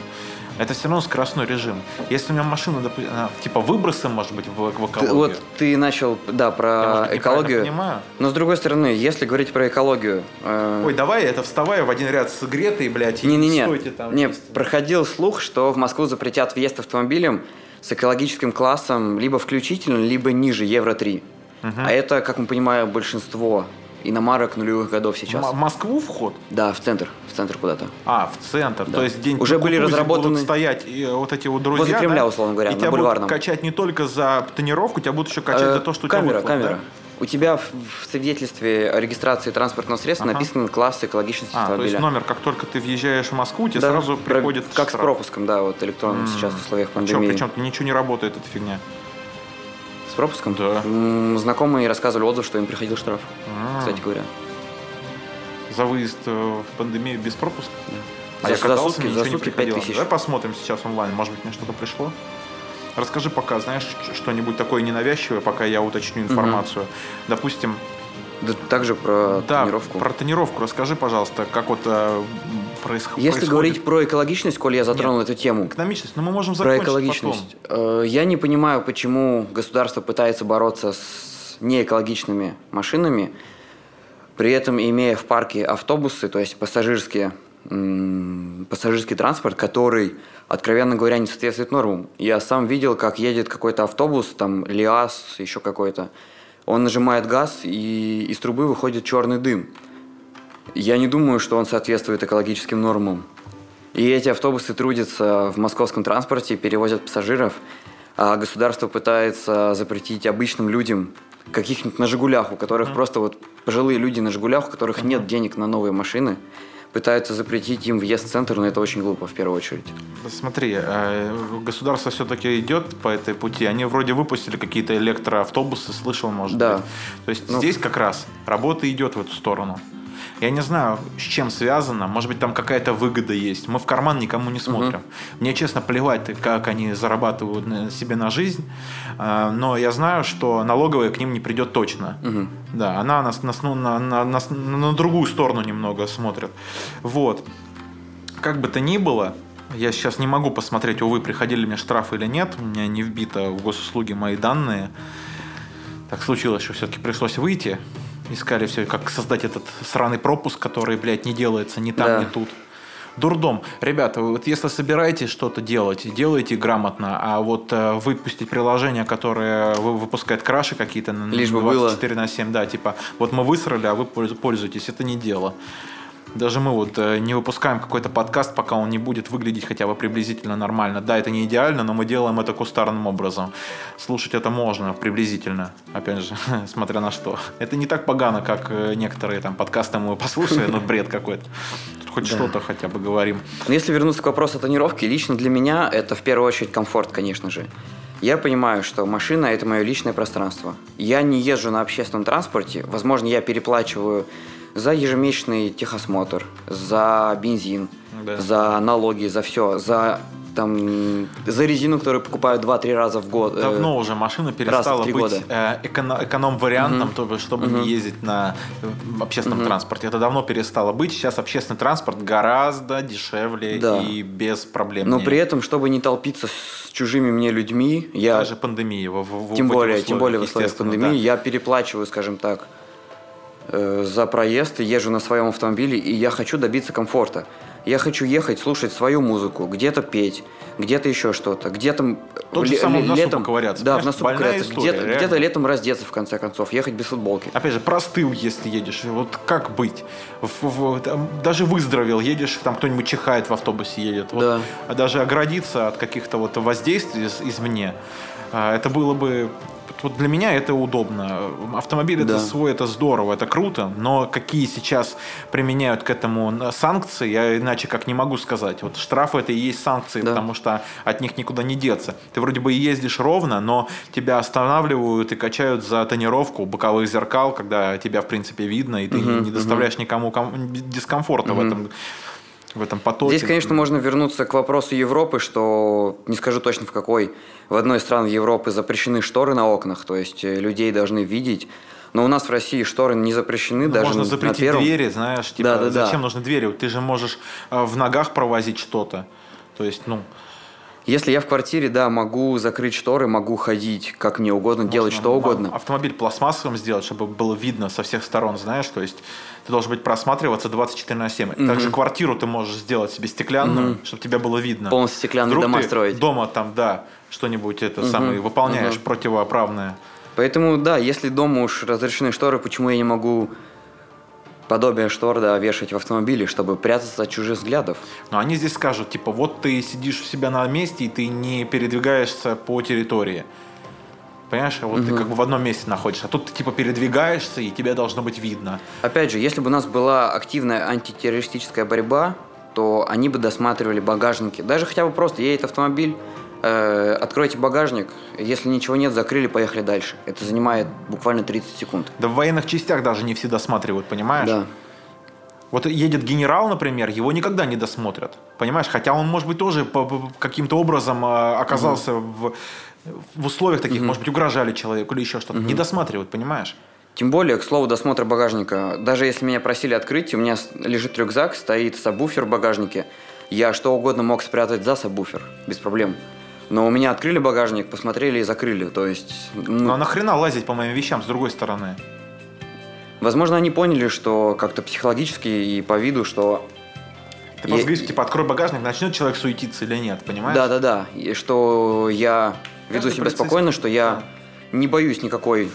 Это все равно скоростной режим. Если у меня машина, она, типа выбросы, может быть, в, в Ты- экологию. вот ты начал, да, Я, про может быть, неправильно экологию. понимаю. Но с другой стороны, если говорить про экологию, э, Ой, давай это вставай в один ряд с Гретой, блядь, и Не-не-не. стойте там. Не, вместе. проходил слух, что в Москву запретят въезд автомобилем с экологическим классом либо включительно, либо ниже Евро-3. А это, как мы понимаем, большинство иномарок нулевых годов сейчас. М- в Москву вход? Да, в центр, в центр куда-то. А, в центр. Да. То есть день Уже были разработаны- будут стоять и вот эти вот друзья. Возле Кремля, да? условно говоря, и на тебя будут качать не только за тонировку, тебя будут еще качать Э, за то, что у тебя камера, выхлоп, камера. да? У тебя в, свидетельстве о регистрации транспортного средства Ага. написан класс экологичности А, то автомобиля. есть номер, как только ты въезжаешь в Москву, тебе Да, сразу приходит Как с штраф. пропуском, да, вот электронным М. сейчас в условиях А пандемии. причем ничего не работает, эта фигня. Пропуском? Да. М, Знакомые рассказывали отзыв, что им приходил штраф, А, кстати говоря. За выезд э, в пандемию без пропуска? А За- я за катался, сутки- за ничего не сутки приходило. 5000. Давай посмотрим сейчас онлайн, может быть, мне что-то пришло. Расскажи пока, знаешь, что-нибудь такое ненавязчивое, пока я уточню информацию. Допустим, Да, также про да, тонировку. про тонировку расскажи, пожалуйста, как вот э, происх- Если происходит. говорить про экологичность, коль я затронул эту тему, Экономичность, но мы можем про закончить экологичность, э, я не понимаю, почему государство пытается бороться с неэкологичными машинами, при этом имея в парке автобусы, то есть пассажирские, пассажирский транспорт, который, откровенно говоря, не соответствует нормам. Я сам видел, как едет какой-то автобус, там ЛиАЗ, еще какой-то. Он нажимает газ, и из трубы выходит черный дым. Я не думаю, что он соответствует экологическим нормам. И эти автобусы трудятся в московском транспорте, перевозят пассажиров, а государство пытается запретить обычным людям каких-нибудь на «Жигулях», у которых просто вот пожилые люди на «Жигулях», у которых нет денег на новые машины, пытаются запретить им въезд в центр, но это очень глупо в первую очередь. Смотри, э, государство все-таки идет по этой пути. Они вроде выпустили какие-то электроавтобусы, слышал, может Да. быть. То есть Ну, здесь как раз работа идет в эту сторону. Я не знаю, с чем связано. Может быть, там какая-то выгода есть. Мы в карман никому не смотрим. Мне, честно, плевать, как они зарабатывают на- себе на жизнь. А, Но я знаю, что налоговая к ним не придет точно. Да, она нас, нас, ну, на, на- нас на другую сторону немного смотрит. Вот. Как бы то ни было, я сейчас не могу посмотреть, увы, приходили ли мне штрафы или нет. У меня не вбито в госуслуги мои данные. Так случилось, что все-таки пришлось выйти. Искали все, как создать этот сраный пропуск, который, блядь, не делается ни там, Да. ни тут. Дурдом. Ребята, вот если собираетесь что-то делать, делайте грамотно, а вот э, выпустить приложение, которое вы- выпускает краши какие-то на Лишь бы было. 24 на 7, да, типа, вот мы высрали, а вы польз- пользуетесь, это не дело. Даже мы вот э, не выпускаем какой-то подкаст, пока он не будет выглядеть хотя бы приблизительно нормально. Да, это не идеально, но мы делаем это кустарным образом. Слушать это можно приблизительно, опять же, [LAUGHS] смотря на что. Это не так погано, как э, некоторые там подкасты мы послушали, но бред какой-то. Тут хоть что-то хотя бы говорим. Но если вернуться к вопросу тонировки, лично для меня это в первую очередь комфорт, конечно же. Я понимаю, что машина – это мое личное пространство. Я не езжу на общественном транспорте. Возможно, я переплачиваю за ежемесячный техосмотр, за бензин, Да. за налоги, за все, за там за резину, которую покупаю 2-3 раза в год. э, Давно уже машина перестала быть года. э, эконо- эконом-вариантом, то- чтобы не ездить на э, общественном транспорте. Это давно перестало быть. Сейчас общественный транспорт гораздо дешевле Да. и без проблем. Но при этом, чтобы не толпиться с чужими мне людьми, я Даже пандемия. в- в- Тем более, условиях, тем более в условиях пандемии, да. я переплачиваю, скажем так, э, за проезд, езжу на своем автомобиле, и я хочу добиться комфорта. Я хочу ехать, слушать свою музыку, где-то петь, где-то еще что-то, где-то м, Тот же в носу летом, поковыряться, да, в носу поковыряться, где-то, где-то летом раздеться в конце концов, ехать без футболки. Опять же, простыл, если едешь. Вот как быть? В- в- там даже выздоровел, едешь, там кто-нибудь чихает в автобусе едет. Вот, Да. А даже оградиться от каких-то вот воздействий из- извне, а, это было бы... Вот для меня это удобно. Автомобиль это Да. свой, это здорово, это круто, но какие сейчас применяют к этому санкции, я иначе как не могу сказать. Вот штрафы это и есть санкции, Да. потому что от них никуда не деться. Ты вроде бы и ездишь ровно, но тебя останавливают и качают за тонировку боковых зеркал, когда тебя, в принципе, видно, и ты не- не доставляешь никому ком- дискомфорта в этом в этом потоке. Здесь, конечно, можно вернуться к вопросу Европы, что не скажу точно в какой. В одной из стран Европы запрещены шторы на окнах, то есть э, людей должны видеть. Но у нас в России шторы не запрещены, Ну, даже можно на запретить первом. двери, знаешь, типа, Да-да-да. зачем нужны двери? Ты же можешь э, в ногах провозить что-то. То есть, ну, Если я в квартире, да, могу закрыть шторы, могу ходить как мне угодно, делать можно что ма- угодно. Автомобиль пластмассовым сделать, чтобы было видно со всех сторон, знаешь, то есть ты должен быть просматриваться 24 на 7. Также квартиру ты можешь сделать себе стеклянную, чтобы тебя было видно. Полностью стеклянные Вдруг дома ты строить. дома там, да, что-нибудь это самое выполняешь мгм. противоправное. Поэтому, да, если дома уж разрешены шторы, почему я не могу подобие штор, да, вешать в автомобиле, чтобы прятаться от чужих взглядов? Но они здесь скажут, типа, вот ты сидишь у себя на месте, и ты не передвигаешься по территории. Понимаешь, вот ты как бы в одном месте находишься, а тут ты типа передвигаешься, и тебя должно быть видно. Опять же, если бы у нас была активная антитеррористическая борьба, то они бы досматривали багажники. Даже хотя бы просто едет автомобиль, откройте багажник, если ничего нет, закрыли, поехали дальше. Это занимает буквально 30 секунд. Да в военных частях даже не все досматривают, понимаешь? Да. Вот едет генерал, например, его никогда не досмотрят. Понимаешь? Хотя он, может быть, тоже каким-то образом э, оказался в, в условиях таких, может быть, угрожали человеку или еще что-то. Не досматривают, понимаешь? Тем более, к слову, досмотра багажника. Даже если меня просили открыть, у меня лежит рюкзак, стоит сабвуфер в багажнике. Я что угодно мог спрятать за сабвуфер, без проблем. Но у меня открыли багажник, посмотрели и закрыли. То есть, ну, а нахрена лазить по моим вещам с другой стороны? возможно, они поняли, что как-то психологически и по виду, что Ты Я- просто говоришь, типа, открой багажник, начнет человек суетиться или нет, понимаешь? Да-да-да, и что я веду Каждый себя спокойно, что я не боюсь никакой,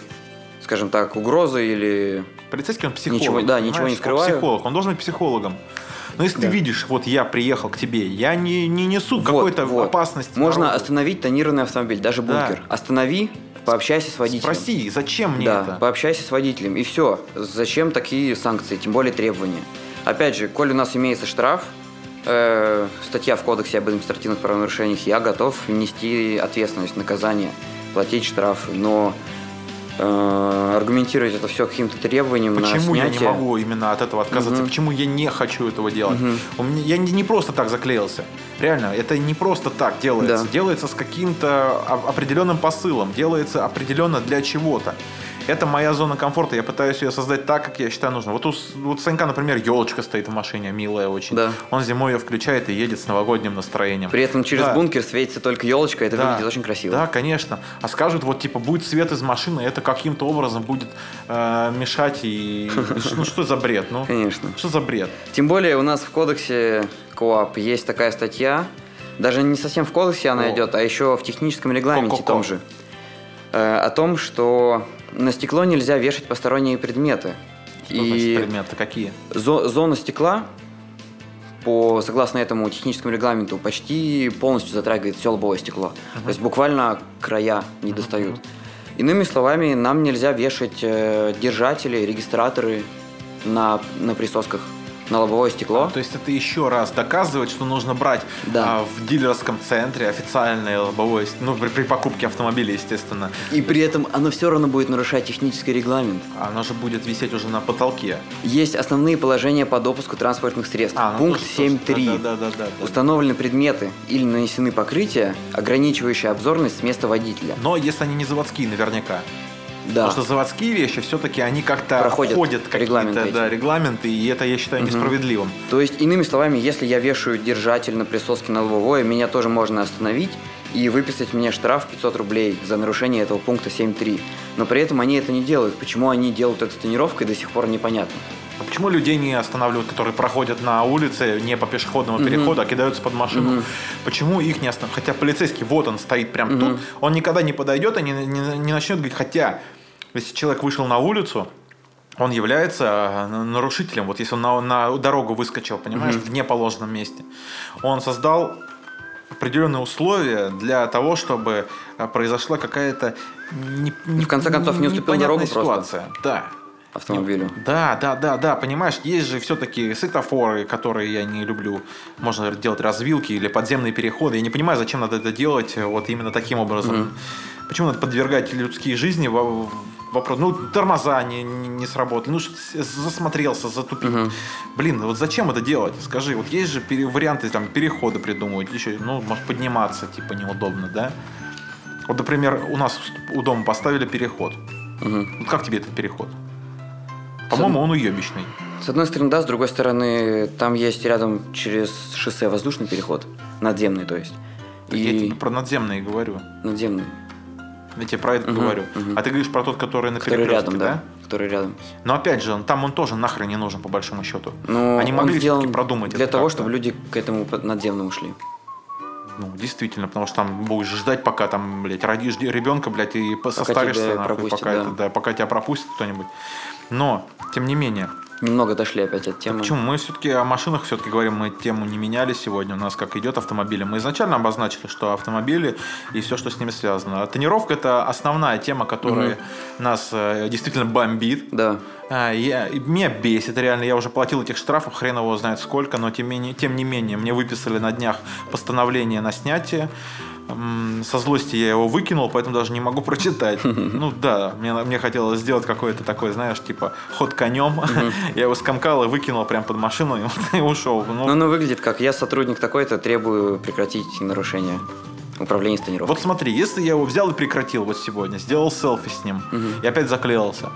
скажем так, угрозы или... Полицейский он психолог. Ничего- да, ничего не скрываю. Он психолог, он должен быть психологом. Но если ты Да. видишь, вот я приехал к тебе, я не, не несу Вот, какой-то вот. опасности. Можно народу. остановить тонированный автомобиль, даже Да. бункер. Останови, пообщайся с водителем. Спроси, зачем мне да, это? пообщайся с водителем. И все. Зачем такие санкции, тем более требования? Опять же, коль у нас имеется штраф, э, статья в Кодексе об административных правонарушениях, я готов нести ответственность, наказание, платить штрафы. Но аргументировать это все каким-то требованием Почему я не могу именно от этого отказаться? Мгм. Почему я не хочу этого делать? У меня, я не, не просто так заклеился. Реально, это не просто так делается. Да. Делается с каким-то определенным посылом. Делается определенно для чего-то. Это моя зона комфорта. Я пытаюсь ее создать так, как я считаю нужно. Вот у, у Санька, например, елочка стоит в машине, милая очень. Да. Он зимой ее включает и едет с новогодним настроением. При этом через Да. бункер светится только елочка, это Да. выглядит очень красиво. Да, конечно. А скажут, вот типа будет свет из машины, это каким-то образом будет э, мешать и ну что за бред, ну Конечно. что за бред? Тем более у нас в кодексе КОАП есть такая статья, даже не совсем в кодексе она О. идет, а еще в техническом регламенте Ко-ко-ко. том же. Э, о том, что на стекло нельзя вешать посторонние предметы. Что значит И предметы какие? зо- зона стекла, по, согласно этому техническому регламенту, почти полностью затрагивает все лобовое стекло. То есть буквально края не достают. Иными словами, нам нельзя вешать э, держатели, регистраторы на, на присосках на лобовое стекло. То есть это еще раз доказывает, что нужно брать Да. а, в дилерском центре официальное лобовое, ну при, при покупке автомобиля, естественно. И при этом оно все равно будет нарушать технический регламент. Оно же будет висеть уже на потолке. Есть основные положения по допуску транспортных средств. А, ну Пункт тоже- тоже. 7.3. Да, да, да, да, да. Установлены предметы или нанесены покрытия, ограничивающие обзорность с места водителя. Но если они не заводские, наверняка. Да. Потому что заводские вещи все-таки они как-то Проходят входят какие-то да, регламенты, и это я считаю несправедливым. То есть, иными словами, если я вешаю держатель на присоске на лобовое, меня тоже можно остановить и выписать мне штраф 500 рублей за нарушение этого пункта 7.3. Но при этом они это не делают. Почему они делают это с тонировкой, до сих пор непонятно. А почему людей не останавливают, которые проходят на улице не по пешеходному переходу, а кидаются под машину? Почему их не останавливают? Хотя полицейский, вот он стоит прямо Мгм. тут, он никогда не подойдет и не, не- не начнет говорить, хотя, если человек вышел на улицу, он является а, нарушителем. Вот если он на, на дорогу выскочил, понимаешь, в неположенном месте, он создал определенные условия для того, чтобы а, произошла какая-то не, не- В конце концов, не уступил дорогу просто. ситуация. Да. Автомобилю. Да, да, да, да, понимаешь, есть же все-таки светофоры, которые я не люблю. Можно делать развилки или подземные переходы. Я не понимаю, зачем надо это делать э, вот именно таким образом. Почему надо подвергать людские жизни во- вопрос? Ну, тормоза не, не, не сработали, ну, засмотрелся, затупил. Мгм. Блин, вот зачем это делать? Скажи, вот есть же пере- варианты там перехода придумывать, еще, ну, может подниматься, типа, неудобно, да? Вот, например, у нас у дома поставили переход. Мгм. Вот как тебе этот переход? По-моему, он уебищный. С одной стороны, да, с другой стороны, там есть рядом через шоссе воздушный переход. Надземный, то есть. Так Я И тебе про надземные говорю. надземный, Я тебе про это Мгм, говорю. мгм. А ты говоришь про тот, который на который рядом, да? Который рядом. Но опять же, он- там он тоже нахрен не нужен, по большому счету. Но Они он могли все-таки продумать для это того, чтобы люди к этому надземному шли. Ну, действительно, потому что там будешь ждать, пока там, блядь, родишь ребенка, блядь, и по- Пока состаришься, нахуй, пока, да. это- да, пока тебя пропустит кто-нибудь. Но, тем не менее, Немного дошли опять от темы. Почему? Мы все-таки о машинах все-таки говорим, мы тему не меняли сегодня. У нас как идет автомобили. Мы изначально обозначили, что автомобили и все, что с ними связано. А тонировка это основная тема, которая нас э, действительно бомбит. Да. А, я, меня бесит реально. Я уже платил этих штрафов, хрен его знает сколько, но тем, менее, тем не менее мне выписали на днях постановление на снятие. Со злости я его выкинул, поэтому даже не могу прочитать. [LAUGHS] Ну да, мне, мне хотелось сделать какое-то такое, знаешь, типа ход конем. [LAUGHS] Я его скомкал и выкинул прямо под машину и, [LAUGHS] и ушел. Ну, оно выглядит как я сотрудник такой-то, требую прекратить нарушение управления с тонировкой. Вот смотри, если я его взял и прекратил вот сегодня, сделал селфи с ним и опять заклеился,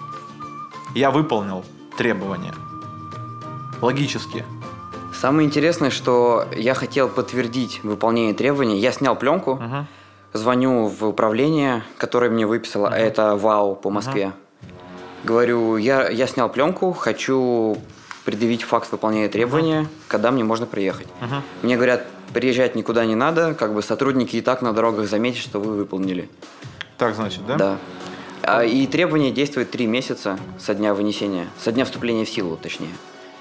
я выполнил требования. Логически. Самое интересное, что я хотел подтвердить выполнение требований. Я снял пленку, Мгм. звоню в управление, которое мне выписало, а это ВАУ по Москве. Говорю, я, я снял пленку, хочу предъявить факт выполнения требования, когда мне можно приехать. Мгм. Мне говорят, приезжать никуда не надо, как бы сотрудники и так на дорогах заметят, что вы выполнили. Так значит, да? Да. А, и требование действует три месяца со дня вынесения, со дня вступления в силу, точнее.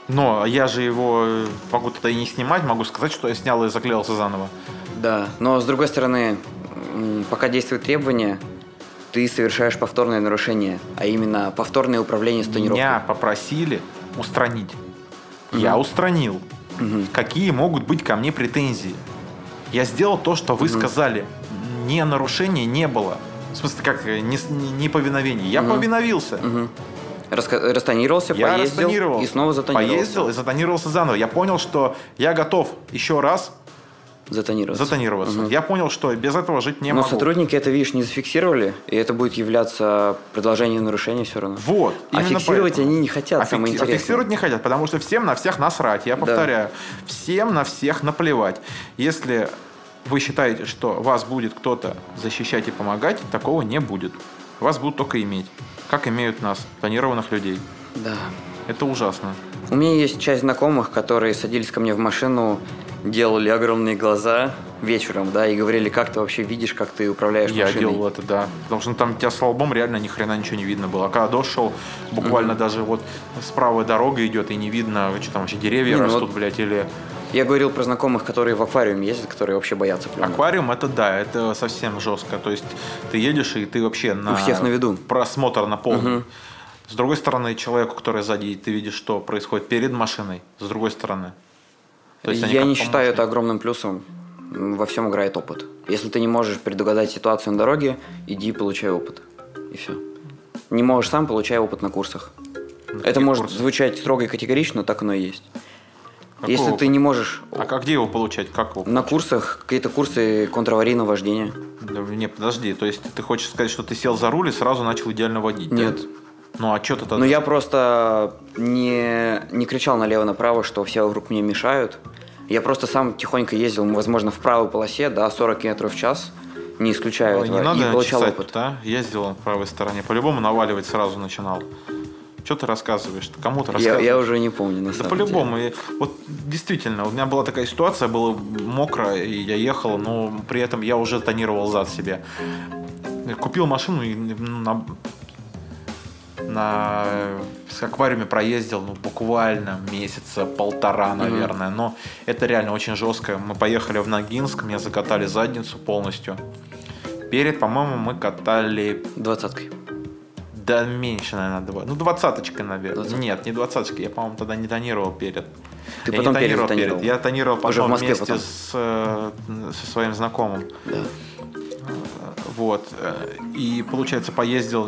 Но я же его э, могу тогда и не снимать, могу сказать, что я снял и заклеился заново. Да, но с другой стороны, пока действует требование, ты совершаешь повторное нарушение, а именно повторное управление с тонировкой. Меня попросили устранить. Я устранил. Мгм. Какие могут быть ко мне претензии? Я сделал то, что вы сказали. Не нарушения не было. В смысле, как э, не, не- неповиновение. Я повиновился. Раска- Растонировался, Я поездил растонировал, и снова затонировался. Поездил и затонировался заново. Я понял, что я готов еще раз Затонироваться. затонироваться. Я понял, что без этого жить не Но могу. сотрудники это, видишь, не зафиксировали, и это будет являться продолжением нарушения все равно. Вот. А фиксировать поэтому. они не хотят, А самое фик- а интересное. фиксировать не хотят, потому что всем на всех насрать. Я повторяю, всем на всех наплевать. Если вы считаете, что вас будет кто-то защищать и помогать, такого не будет. Вас будут только иметь. Как имеют нас, тонированных людей. Да. Это ужасно. У меня есть часть знакомых, которые садились ко мне в машину, делали огромные глаза вечером, да, и говорили, как ты вообще видишь, как ты управляешь Я машиной. делал это, да. Потому что там у тебя с лбом реально ни хрена ничего не видно было. А когда дождь шел, буквально даже вот справа дорога идет, и не видно, что там вообще деревья Не, ну растут, вот- блядь, или... Я говорил про знакомых, которые в аквариуме ездят, которые вообще боятся пленок. Аквариум это да, это совсем жестко. То есть ты едешь и ты вообще на У всех на виду. просмотр на полный. С другой стороны, человеку, который сзади, ты видишь, что происходит перед машиной. С другой стороны. То есть Я не считаю это огромным плюсом. Во всем играет опыт. Если ты не можешь предугадать ситуацию на дороге, иди получай опыт. И все. Не можешь сам, получай опыт на курсах. На это может курсах? звучать строго и категорично, но так оно и есть. Какой Если ты не можешь А как где его получать? Как его? на курсах какие-то курсы контраварийного вождения. Да, не, подожди. То есть ты хочешь сказать, что ты сел за руль и сразу начал идеально водить? да? Нет. Ну а что ты тогда? Но я просто не, не кричал налево-направо, что все вокруг мне мешают. Я просто сам тихонько ездил, возможно, в правой полосе, да, 40 км в час, не исключаю Ой, этого, не надо и получал чесать, опыт. да? Ездил на правой стороне. По-любому наваливать сразу начинал. Что ты рассказываешь? Ты кому-то Я, рассказываешь? я уже не помню, на Да самом по-любому. И Вот действительно, у меня была такая ситуация, было мокро, и я ехал, но при этом я уже тонировал зад себе. Я Купил машину и на, на с аквариуме проездил, ну, буквально месяца полтора, наверное. Но это реально очень жестко. Мы поехали в Ногинск, мне закатали задницу полностью. Перед, по-моему, мы катали деле. Двадцаткой. Да меньше, наверное, два. Ну, двадцаточкой, наверное. Двадцатка. Нет, не двадцаточкой. Я, по-моему, тогда не тонировал перед. Ты я потом не перед тонировал затонировал. Я тонировал потом Уже в Москве вместе потом. С, э, со своим знакомым. Да. Вот. э, И, получается, поездил,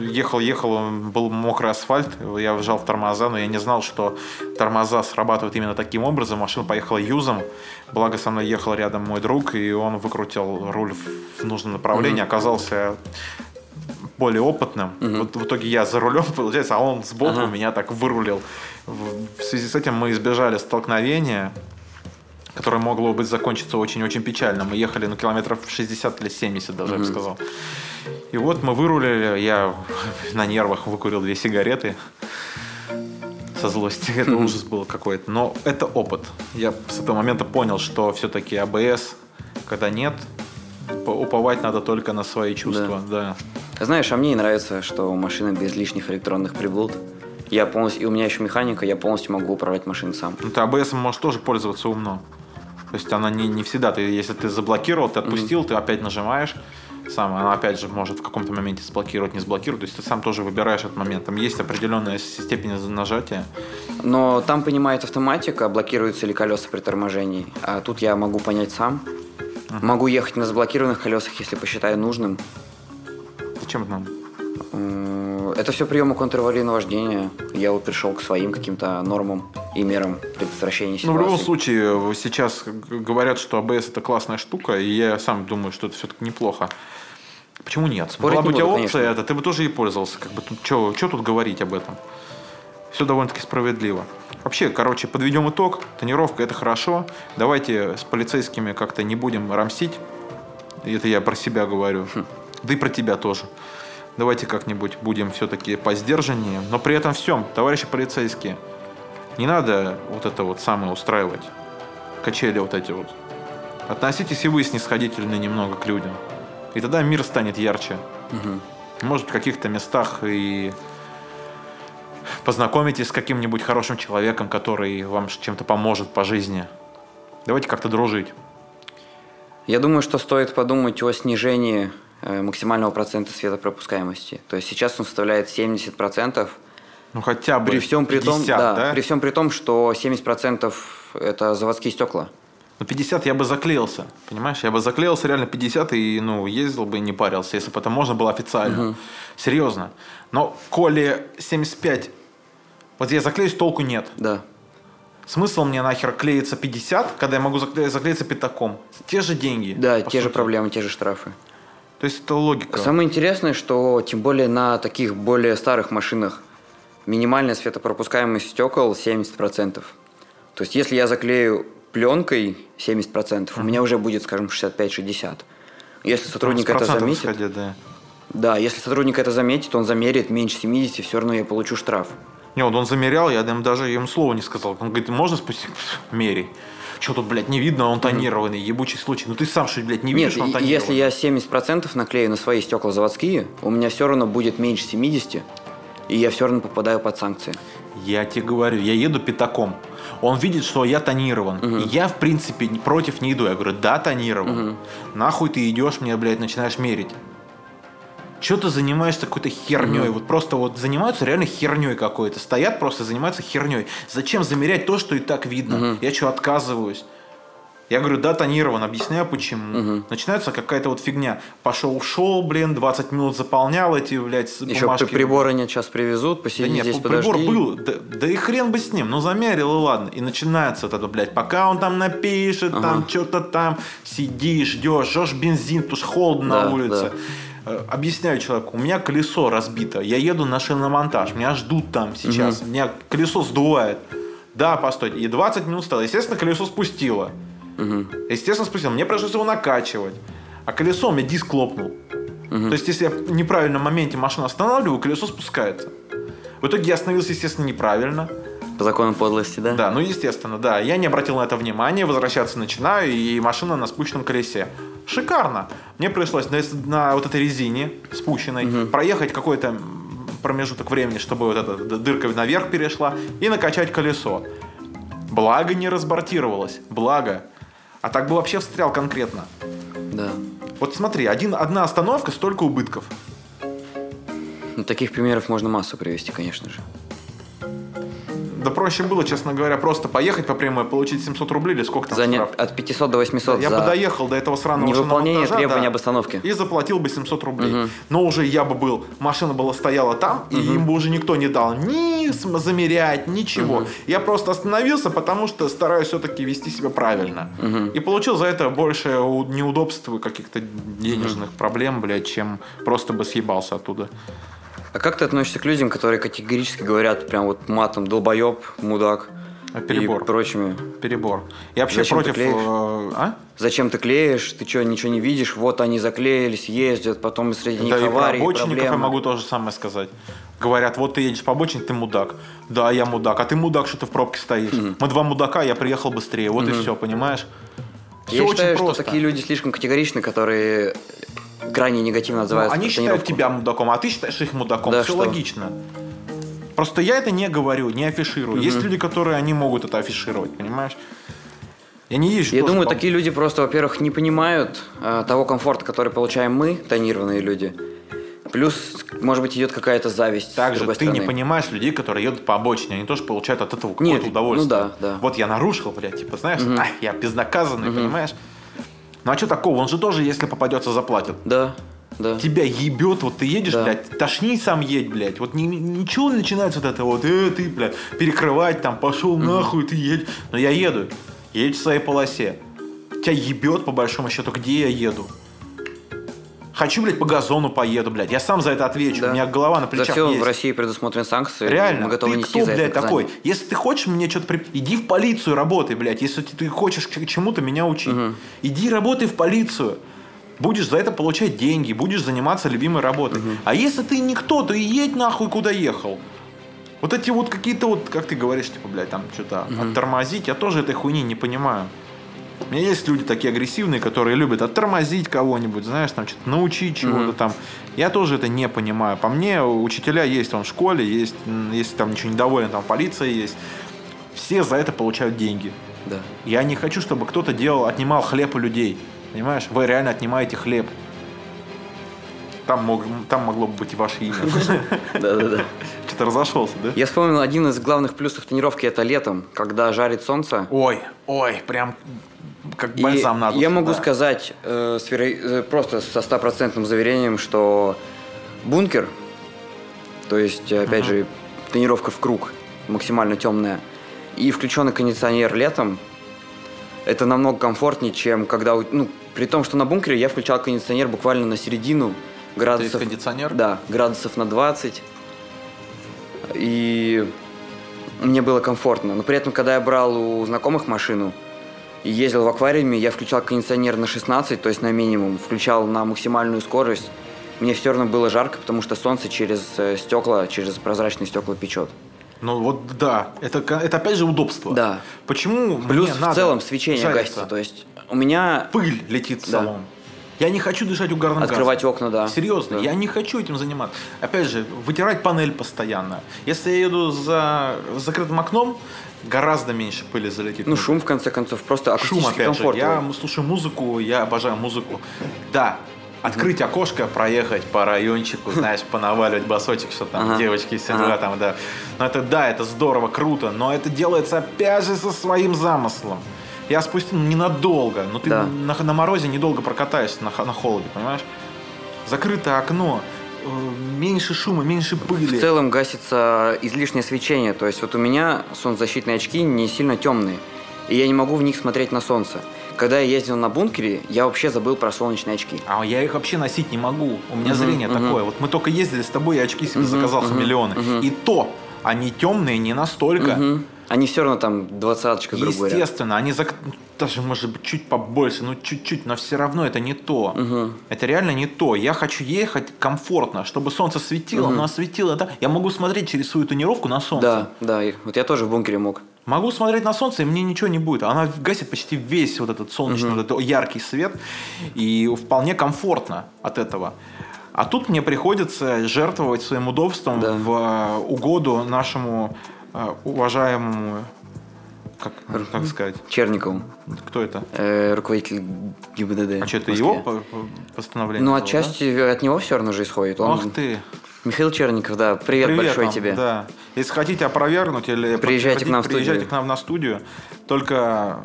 ехал, ехал, был мокрый асфальт, я вжал в тормоза, но я не знал, что тормоза срабатывают именно таким образом. Машина поехала юзом, благо со мной ехал рядом мой друг, и он выкрутил руль в- в нужном направлении, оказался более опытным. Вот в итоге я за рулем, [LAUGHS] получается, а он сбоку Ага. меня так вырулил. В связи с этим мы избежали столкновения, которое могло быть закончиться очень-очень печально. Мы ехали на километров 60 или 70 даже, я бы сказал. И вот мы вырулили, я [LAUGHS] на нервах выкурил две сигареты со злости. [LAUGHS] Это ужас был какой-то. Но это опыт. Я с этого момента понял, что все-таки АБС, когда нет, по- уповать надо только на свои чувства. Да. Знаешь, а мне и нравится, что машина без лишних электронных приблуд. Я полностью, и у меня еще механика, я полностью могу управлять машиной сам. Ну, ты АБС можешь тоже пользоваться умно. То есть она не, не всегда. Ты, если ты заблокировал, ты отпустил, ты опять нажимаешь. Сам, она опять же может в каком-то моменте сблокировать, не сблокировать. То есть ты сам тоже выбираешь этот момент. Там есть определенная степень нажатия. Но там понимает автоматика, блокируются ли колеса при торможении. А тут я могу понять сам. Могу ехать на заблокированных колесах, если посчитаю нужным. Зачем это надо? Это все приемы контраварийного вождения. Я вот пришел к своим каким-то нормам и мерам предотвращения Ну, ситуации. в любом случае, сейчас говорят, что АБС это классная штука, и я сам думаю, что это все-таки неплохо. Почему нет? Спорить Была бы не у тебя опция конечно. это, ты бы тоже ей пользовался. Как бы тут что тут говорить об этом? Все довольно-таки справедливо. Вообще, короче, подведем итог. Тонировка это хорошо. Давайте с полицейскими как-то не будем рамсить. Это я про себя говорю. Хм. Да и про тебя тоже. Давайте как-нибудь будем все-таки посдержаннее. Но при этом всем, товарищи полицейские, не надо вот это вот самое устраивать. Качели вот эти вот. Относитесь и вы снисходительны немного к людям. И тогда мир станет ярче. Мгм. Может, в каких-то местах и познакомитесь с каким-нибудь хорошим человеком, который вам чем-то поможет по жизни. Давайте как-то дружить. Я думаю, что стоит подумать о снижении максимального процента светопропускаемости. То есть сейчас он составляет 70%. Ну хотя бы При всем при том, 50, да, да? при всем при том, что 70% это заводские стекла. Ну, 50 я бы заклеился, понимаешь? Я бы заклеился реально 50 и, ну, ездил бы и не парился, если бы это можно было официально. Серьезно. Но коли 75, вот я заклеюсь, толку нет. Да. Смысл мне нахер клеиться 50, когда я могу закле- заклеиться пятаком? Те же деньги. Да, те же сути. проблемы, те же штрафы. То есть это логика. Самое интересное, что тем более на таких более старых машинах минимальная светопропускаемость стекол 70%. То есть если я заклею пленкой 70%, у меня уже будет, скажем, 65-60. Если сотрудник это заметит, исходя, да. да, если сотрудник это заметит, он замерит меньше 70, все равно я получу штраф. Не, вот он замерял, я даже ему слова не сказал. Он говорит, можно спустить? Мерей. Что тут, блядь, не видно, он тонированный, ебучий случай. Ну ты сам что, блядь, не Нет, видишь, он тонированный. если я 70% наклею на свои стекла заводские, у меня все равно будет меньше 70, и я все равно попадаю под санкции. Я тебе говорю, я еду пятаком. Он видит, что я тонирован. И я, в принципе, против не иду. Я говорю, да, тонирован. Нахуй ты идешь мне, блядь, начинаешь мерить. Че ты занимаешься какой-то херней? Вот просто вот занимаются реально херней какой-то. Стоят просто, занимаются херней. Зачем замерять то, что и так видно? Я что, отказываюсь? Я говорю, да, тонирован, объясняю почему. Начинается какая-то вот фигня. Пошел, ушел, блин, 20 минут заполнял эти, блядь, Еще бумажки. приборы нет, сейчас привезут, Да посиди нет, здесь, прибор подожди. был, да, да и хрен бы с ним, ну замерил и ладно. И начинается вот это, блядь, пока он там напишет, там что-то там, сидишь, ждешь, жжешь бензин, потому что холодно Да, на улице. Э, Объясняю человеку, у меня колесо разбито, я еду на шиномонтаж, меня ждут там сейчас, меня колесо сдувает. Да, постойте, и 20 минут стало. Естественно, колесо спустило. Естественно, спустило. Мне пришлось его накачивать. А колесо у меня диск лопнул. То есть, если я в неправильном моменте машину останавливаю, колесо спускается. В итоге я остановился, естественно, неправильно. По закону подлости, да? Да, ну естественно, да. Я не обратил на это внимания, возвращаться начинаю, и машина на спущенном колесе. Шикарно. Мне пришлось на, на вот этой резине спущенной проехать какой-то промежуток времени, чтобы вот эта дырка наверх перешла, и накачать колесо. Благо не разбортировалось. Благо. А так бы вообще встрял конкретно. Да. Вот смотри, один, одна остановка, столько убытков. Ну, таких примеров можно массу привести, конечно же. Да проще было, честно говоря, просто поехать по прямой, получить 700 рублей или сколько там За не- штраф. От 500 до 800 Я за бы доехал до этого сраного невыполнение требований да, об остановке. И заплатил бы 700 рублей. Но уже я бы был, машина была стояла там, и им бы уже никто не дал ни замерять, ничего. Я просто остановился, потому что стараюсь все-таки вести себя правильно. И получил за это больше неудобств и каких-то денежных проблем, блядь, чем просто бы съебался оттуда. А как ты относишься к людям, которые категорически говорят прям вот матом долбоеб, мудак А перебор. и прочими? Перебор. Я вообще Зачем ты против... клеишь? э, а? Зачем ты клеишь? Ты что, ничего не видишь? Вот они заклеились, ездят, потом среди них Да и про аварии, обочинников я проблемы. могу то же самое сказать. Говорят, вот ты едешь по обочине, ты мудак. Да, я мудак. А ты мудак, что ты в пробке стоишь. Мы два мудака, я приехал быстрее. Вот и все, понимаешь? Все Я очень считаю, просто. что такие люди слишком категоричны, которые крайне негативно Ну, отзываются они считают тебя мудаком, а ты считаешь их мудаком. Да, все что? логично. Просто я это не говорю, не афиширую. Есть люди, которые они могут это афишировать, понимаешь? Я не езжу Я тоже думаю, по- такие люди просто, во-первых, не понимают э, того комфорта, который получаем мы, тонированные люди. Плюс, может быть, идет какая-то зависть. Также ты не стороны. понимаешь людей, которые едут по обочине, они тоже получают от этого Нет, какое-то удовольствие. ну да, да. Вот я нарушил, блядь, типа, знаешь, ай, я безнаказанный, понимаешь? Ну а что такого? Он же тоже, если попадется, заплатит. Да, да. Тебя ебет, вот ты едешь, Да. блядь, тошни сам едь, блядь. Вот ни- ничего не начинается вот это вот, э, ты, блядь, перекрывать там, пошел нахуй, ты едь. Но я еду, едешь в своей полосе. Тебя ебет, по большому счету, где я еду. Хочу, блядь, по газону поеду, блядь. Я сам за это отвечу. Да. У меня голова на За плечах все есть. в России предусмотрены санкции. Реально, Мы готовы ты нести кто, за это блядь, наказание. такой? Если ты хочешь мне что-то... При... Иди в полицию работай, блядь. Если ты ты хочешь к чему-то меня учить. Иди работай в полицию. Будешь за это получать деньги, будешь заниматься любимой работой. А если ты никто, то и едь нахуй куда ехал. Вот эти вот какие-то вот, как ты говоришь, типа, блядь, там что-то оттормозить, я тоже этой хуйни не понимаю. У меня есть люди такие агрессивные, которые любят оттормозить кого-нибудь, знаешь, там что-то научить чего-то там. Я тоже это не понимаю. По мне, учителя есть он в школе, есть, если там ничего недоволен, там полиция есть. Все за это получают деньги. Да. Я не хочу, чтобы кто-то делал, отнимал хлеб у людей. Понимаешь? Вы реально отнимаете хлеб. Там, мог, там могло бы быть и ваше имя. Да, да, да. Что-то разошелся, да? Я вспомнил один из главных плюсов тренировки это летом, когда жарит солнце. Ой, ой, прям как И бальзам на душу. я могу да. сказать э, с веро- э, просто со стопроцентным заверением, что бункер, то есть, э, опять Мгм. же, тонировка в круг, максимально темная, и включенный кондиционер летом, это намного комфортнее, чем когда... Ну, при том, что на бункере я включал кондиционер буквально на середину Это есть градусов... кондиционер? Да, градусов на 20. И мне было комфортно. Но при этом, когда я брал у знакомых машину и ездил в аквариуме, я включал кондиционер на 16, то есть на минимум, включал на максимальную скорость. Мне все равно было жарко, потому что солнце через э, стекла, через прозрачные стекла печет. Ну вот да, это, это опять же удобство. Да. Почему Плюс в надо целом свечение жариться? гасится. То есть у меня Пыль летит в Да. салон. Я не хочу дышать угарным открывать газом. окна, да. Серьезно, Да. я не хочу этим заниматься. Опять же, вытирать панель постоянно. Если я еду за закрытым окном, гораздо меньше пыли залетит. Ну, шум, в конце концов, просто Шум, опять же. комфорт. Я слушаю музыку, я обожаю музыку. Да, открыть окошко, проехать по райончику, [LAUGHS] знаешь, понаваливать басочек, что там Ага. девочки, все Ага. там, да. Но это, да, это здорово, круто, но это делается опять же со своим замыслом. Я спустил ненадолго, но ты Да. на, на морозе недолго прокатаешься на, на холоде, понимаешь? Закрытое окно, меньше шума, меньше пыли. В целом гасится излишнее свечение. То есть вот у меня солнцезащитные очки не сильно темные. И я не могу в них смотреть на солнце. Когда я ездил на бункере, я вообще забыл про солнечные очки. А я их вообще носить не могу. У меня Мгм, зрение мгм. такое. Вот мы только ездили с тобой, я очки себе Мгм, заказал за мгм, миллионы. мгм. И то они темные не настолько. Мгм. Они все равно там двадцаточка, грубо говоря. Естественно, они зак- даже может быть чуть побольше, ну чуть-чуть, но все равно это не то. Мгм. Это реально не то. Я хочу ехать комфортно, чтобы солнце светило, Мгм. но светило, да. Я могу смотреть через свою тонировку на солнце. Да, да. Вот я тоже в бункере мог. Могу смотреть на солнце, и мне ничего не будет. Она гасит почти весь вот этот солнечный, вот этот яркий свет. И вполне комфортно от этого. А тут мне приходится жертвовать своим удобством Да. в э, угоду нашему уважаемому... Как, как сказать? Черниковым, Кто это? э, руководитель ГИБДД. А что, это его постановление? Ну, было, отчасти от него все равно же исходит. да? Он... Ах ты! Михаил Черников, да. Привет, большой вам, тебе. Да. Если хотите опровергнуть или Приезжайте к нам приезжайте к нам на студию. Только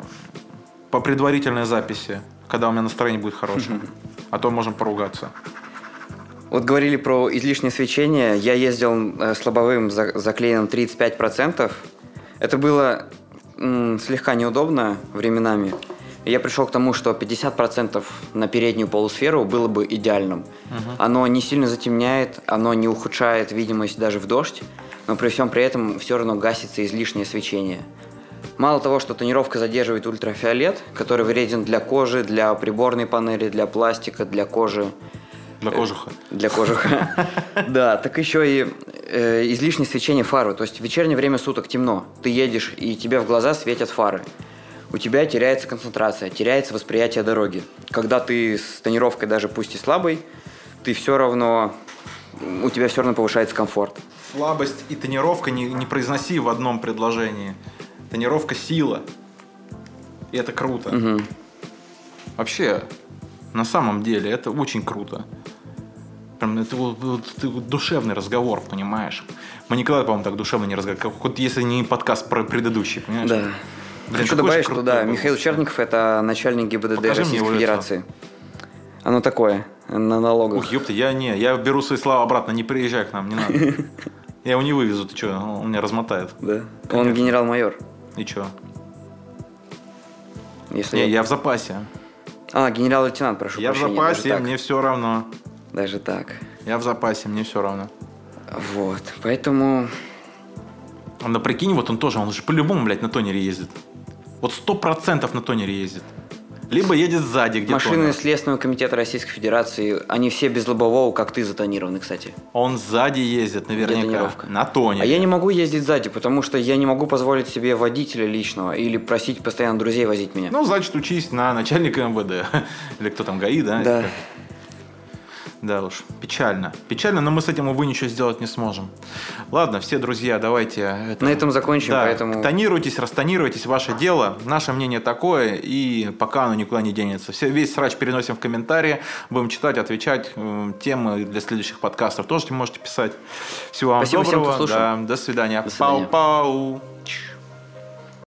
по предварительной записи, когда у меня настроение будет хорошее. [LAUGHS] А то можем поругаться. Вот говорили про излишнее свечение. Я ездил э, с лобовым за- заклеенным 35%. Это было слегка неудобно временами. Я пришел к тому, что 50% на переднюю полусферу было бы идеальным. Оно не сильно затемняет, оно не ухудшает видимость даже в дождь, но при всем при этом все равно гасится излишнее свечение. Мало того, что тонировка задерживает ультрафиолет, который вреден для кожи, для приборной панели, для пластика, для кожи, Для кожуха. для кожуха. [LAUGHS] Да, так еще и э, излишнее свечение фары. То есть в вечернее время суток темно. Ты едешь, и тебе в глаза светят фары. У тебя теряется концентрация, теряется восприятие дороги. Когда ты с тонировкой, даже пусть и слабой, ты все равно... У тебя все равно повышается комфорт. Слабость и тонировка не, не произноси в одном предложении. Тонировка сила. И это круто. Мгм. Вообще, на самом деле, это очень круто. Прям это вот, вот- это вот душевный разговор, понимаешь? Мы никогда, по-моему, так душевно не разговаривали. Как, вот если не подкаст про предыдущий, понимаешь? Да. Блин, Хочу добавить, что да, был. Михаил Черников это начальник ГИБДД Покажи Российской его лицо. Федерации. Оно такое, на налогах. Ух, ёпта, я не, я беру свои слова обратно, не приезжай к нам, не надо. [LAUGHS] Я его не вывезу, ты что, он меня размотает. Да. Он генерал-майор. И что? Если Не, я- я в запасе. А, генерал-лейтенант, прошу Я в прощения. даже запасе, так. мне все равно. Даже так. Я в запасе, мне все равно. Вот, поэтому... Да прикинь, вот он тоже, он же по-любому, блядь, на тонере ездит. Вот сто процентов на тонере ездит. Либо едет сзади, где Машины тонер. Следственного комитета Российской Федерации, они все без лобового, как ты, затонированы, кстати. Он сзади ездит наверняка. На тонере. А я не могу ездить сзади, потому что я не могу позволить себе водителя личного или просить постоянно друзей возить меня. Ну, значит, учись на начальника МВД. [LAUGHS] Или кто там, ГАИ, да? да. Да уж, печально. Печально, но мы с этим, увы, ничего сделать не сможем. Ладно, все друзья, давайте... это- На этом закончим, Да, поэтому... тонируйтесь, растонируйтесь, ваше дело. Наше мнение такое, и пока оно никуда не денется. Все, весь срач переносим в комментарии, будем читать, отвечать. М, Темы для следующих подкастов тоже можете писать. Всего вам Спасибо всем, доброго. слушал. Да, до свидания. До свидания. Пау-пау.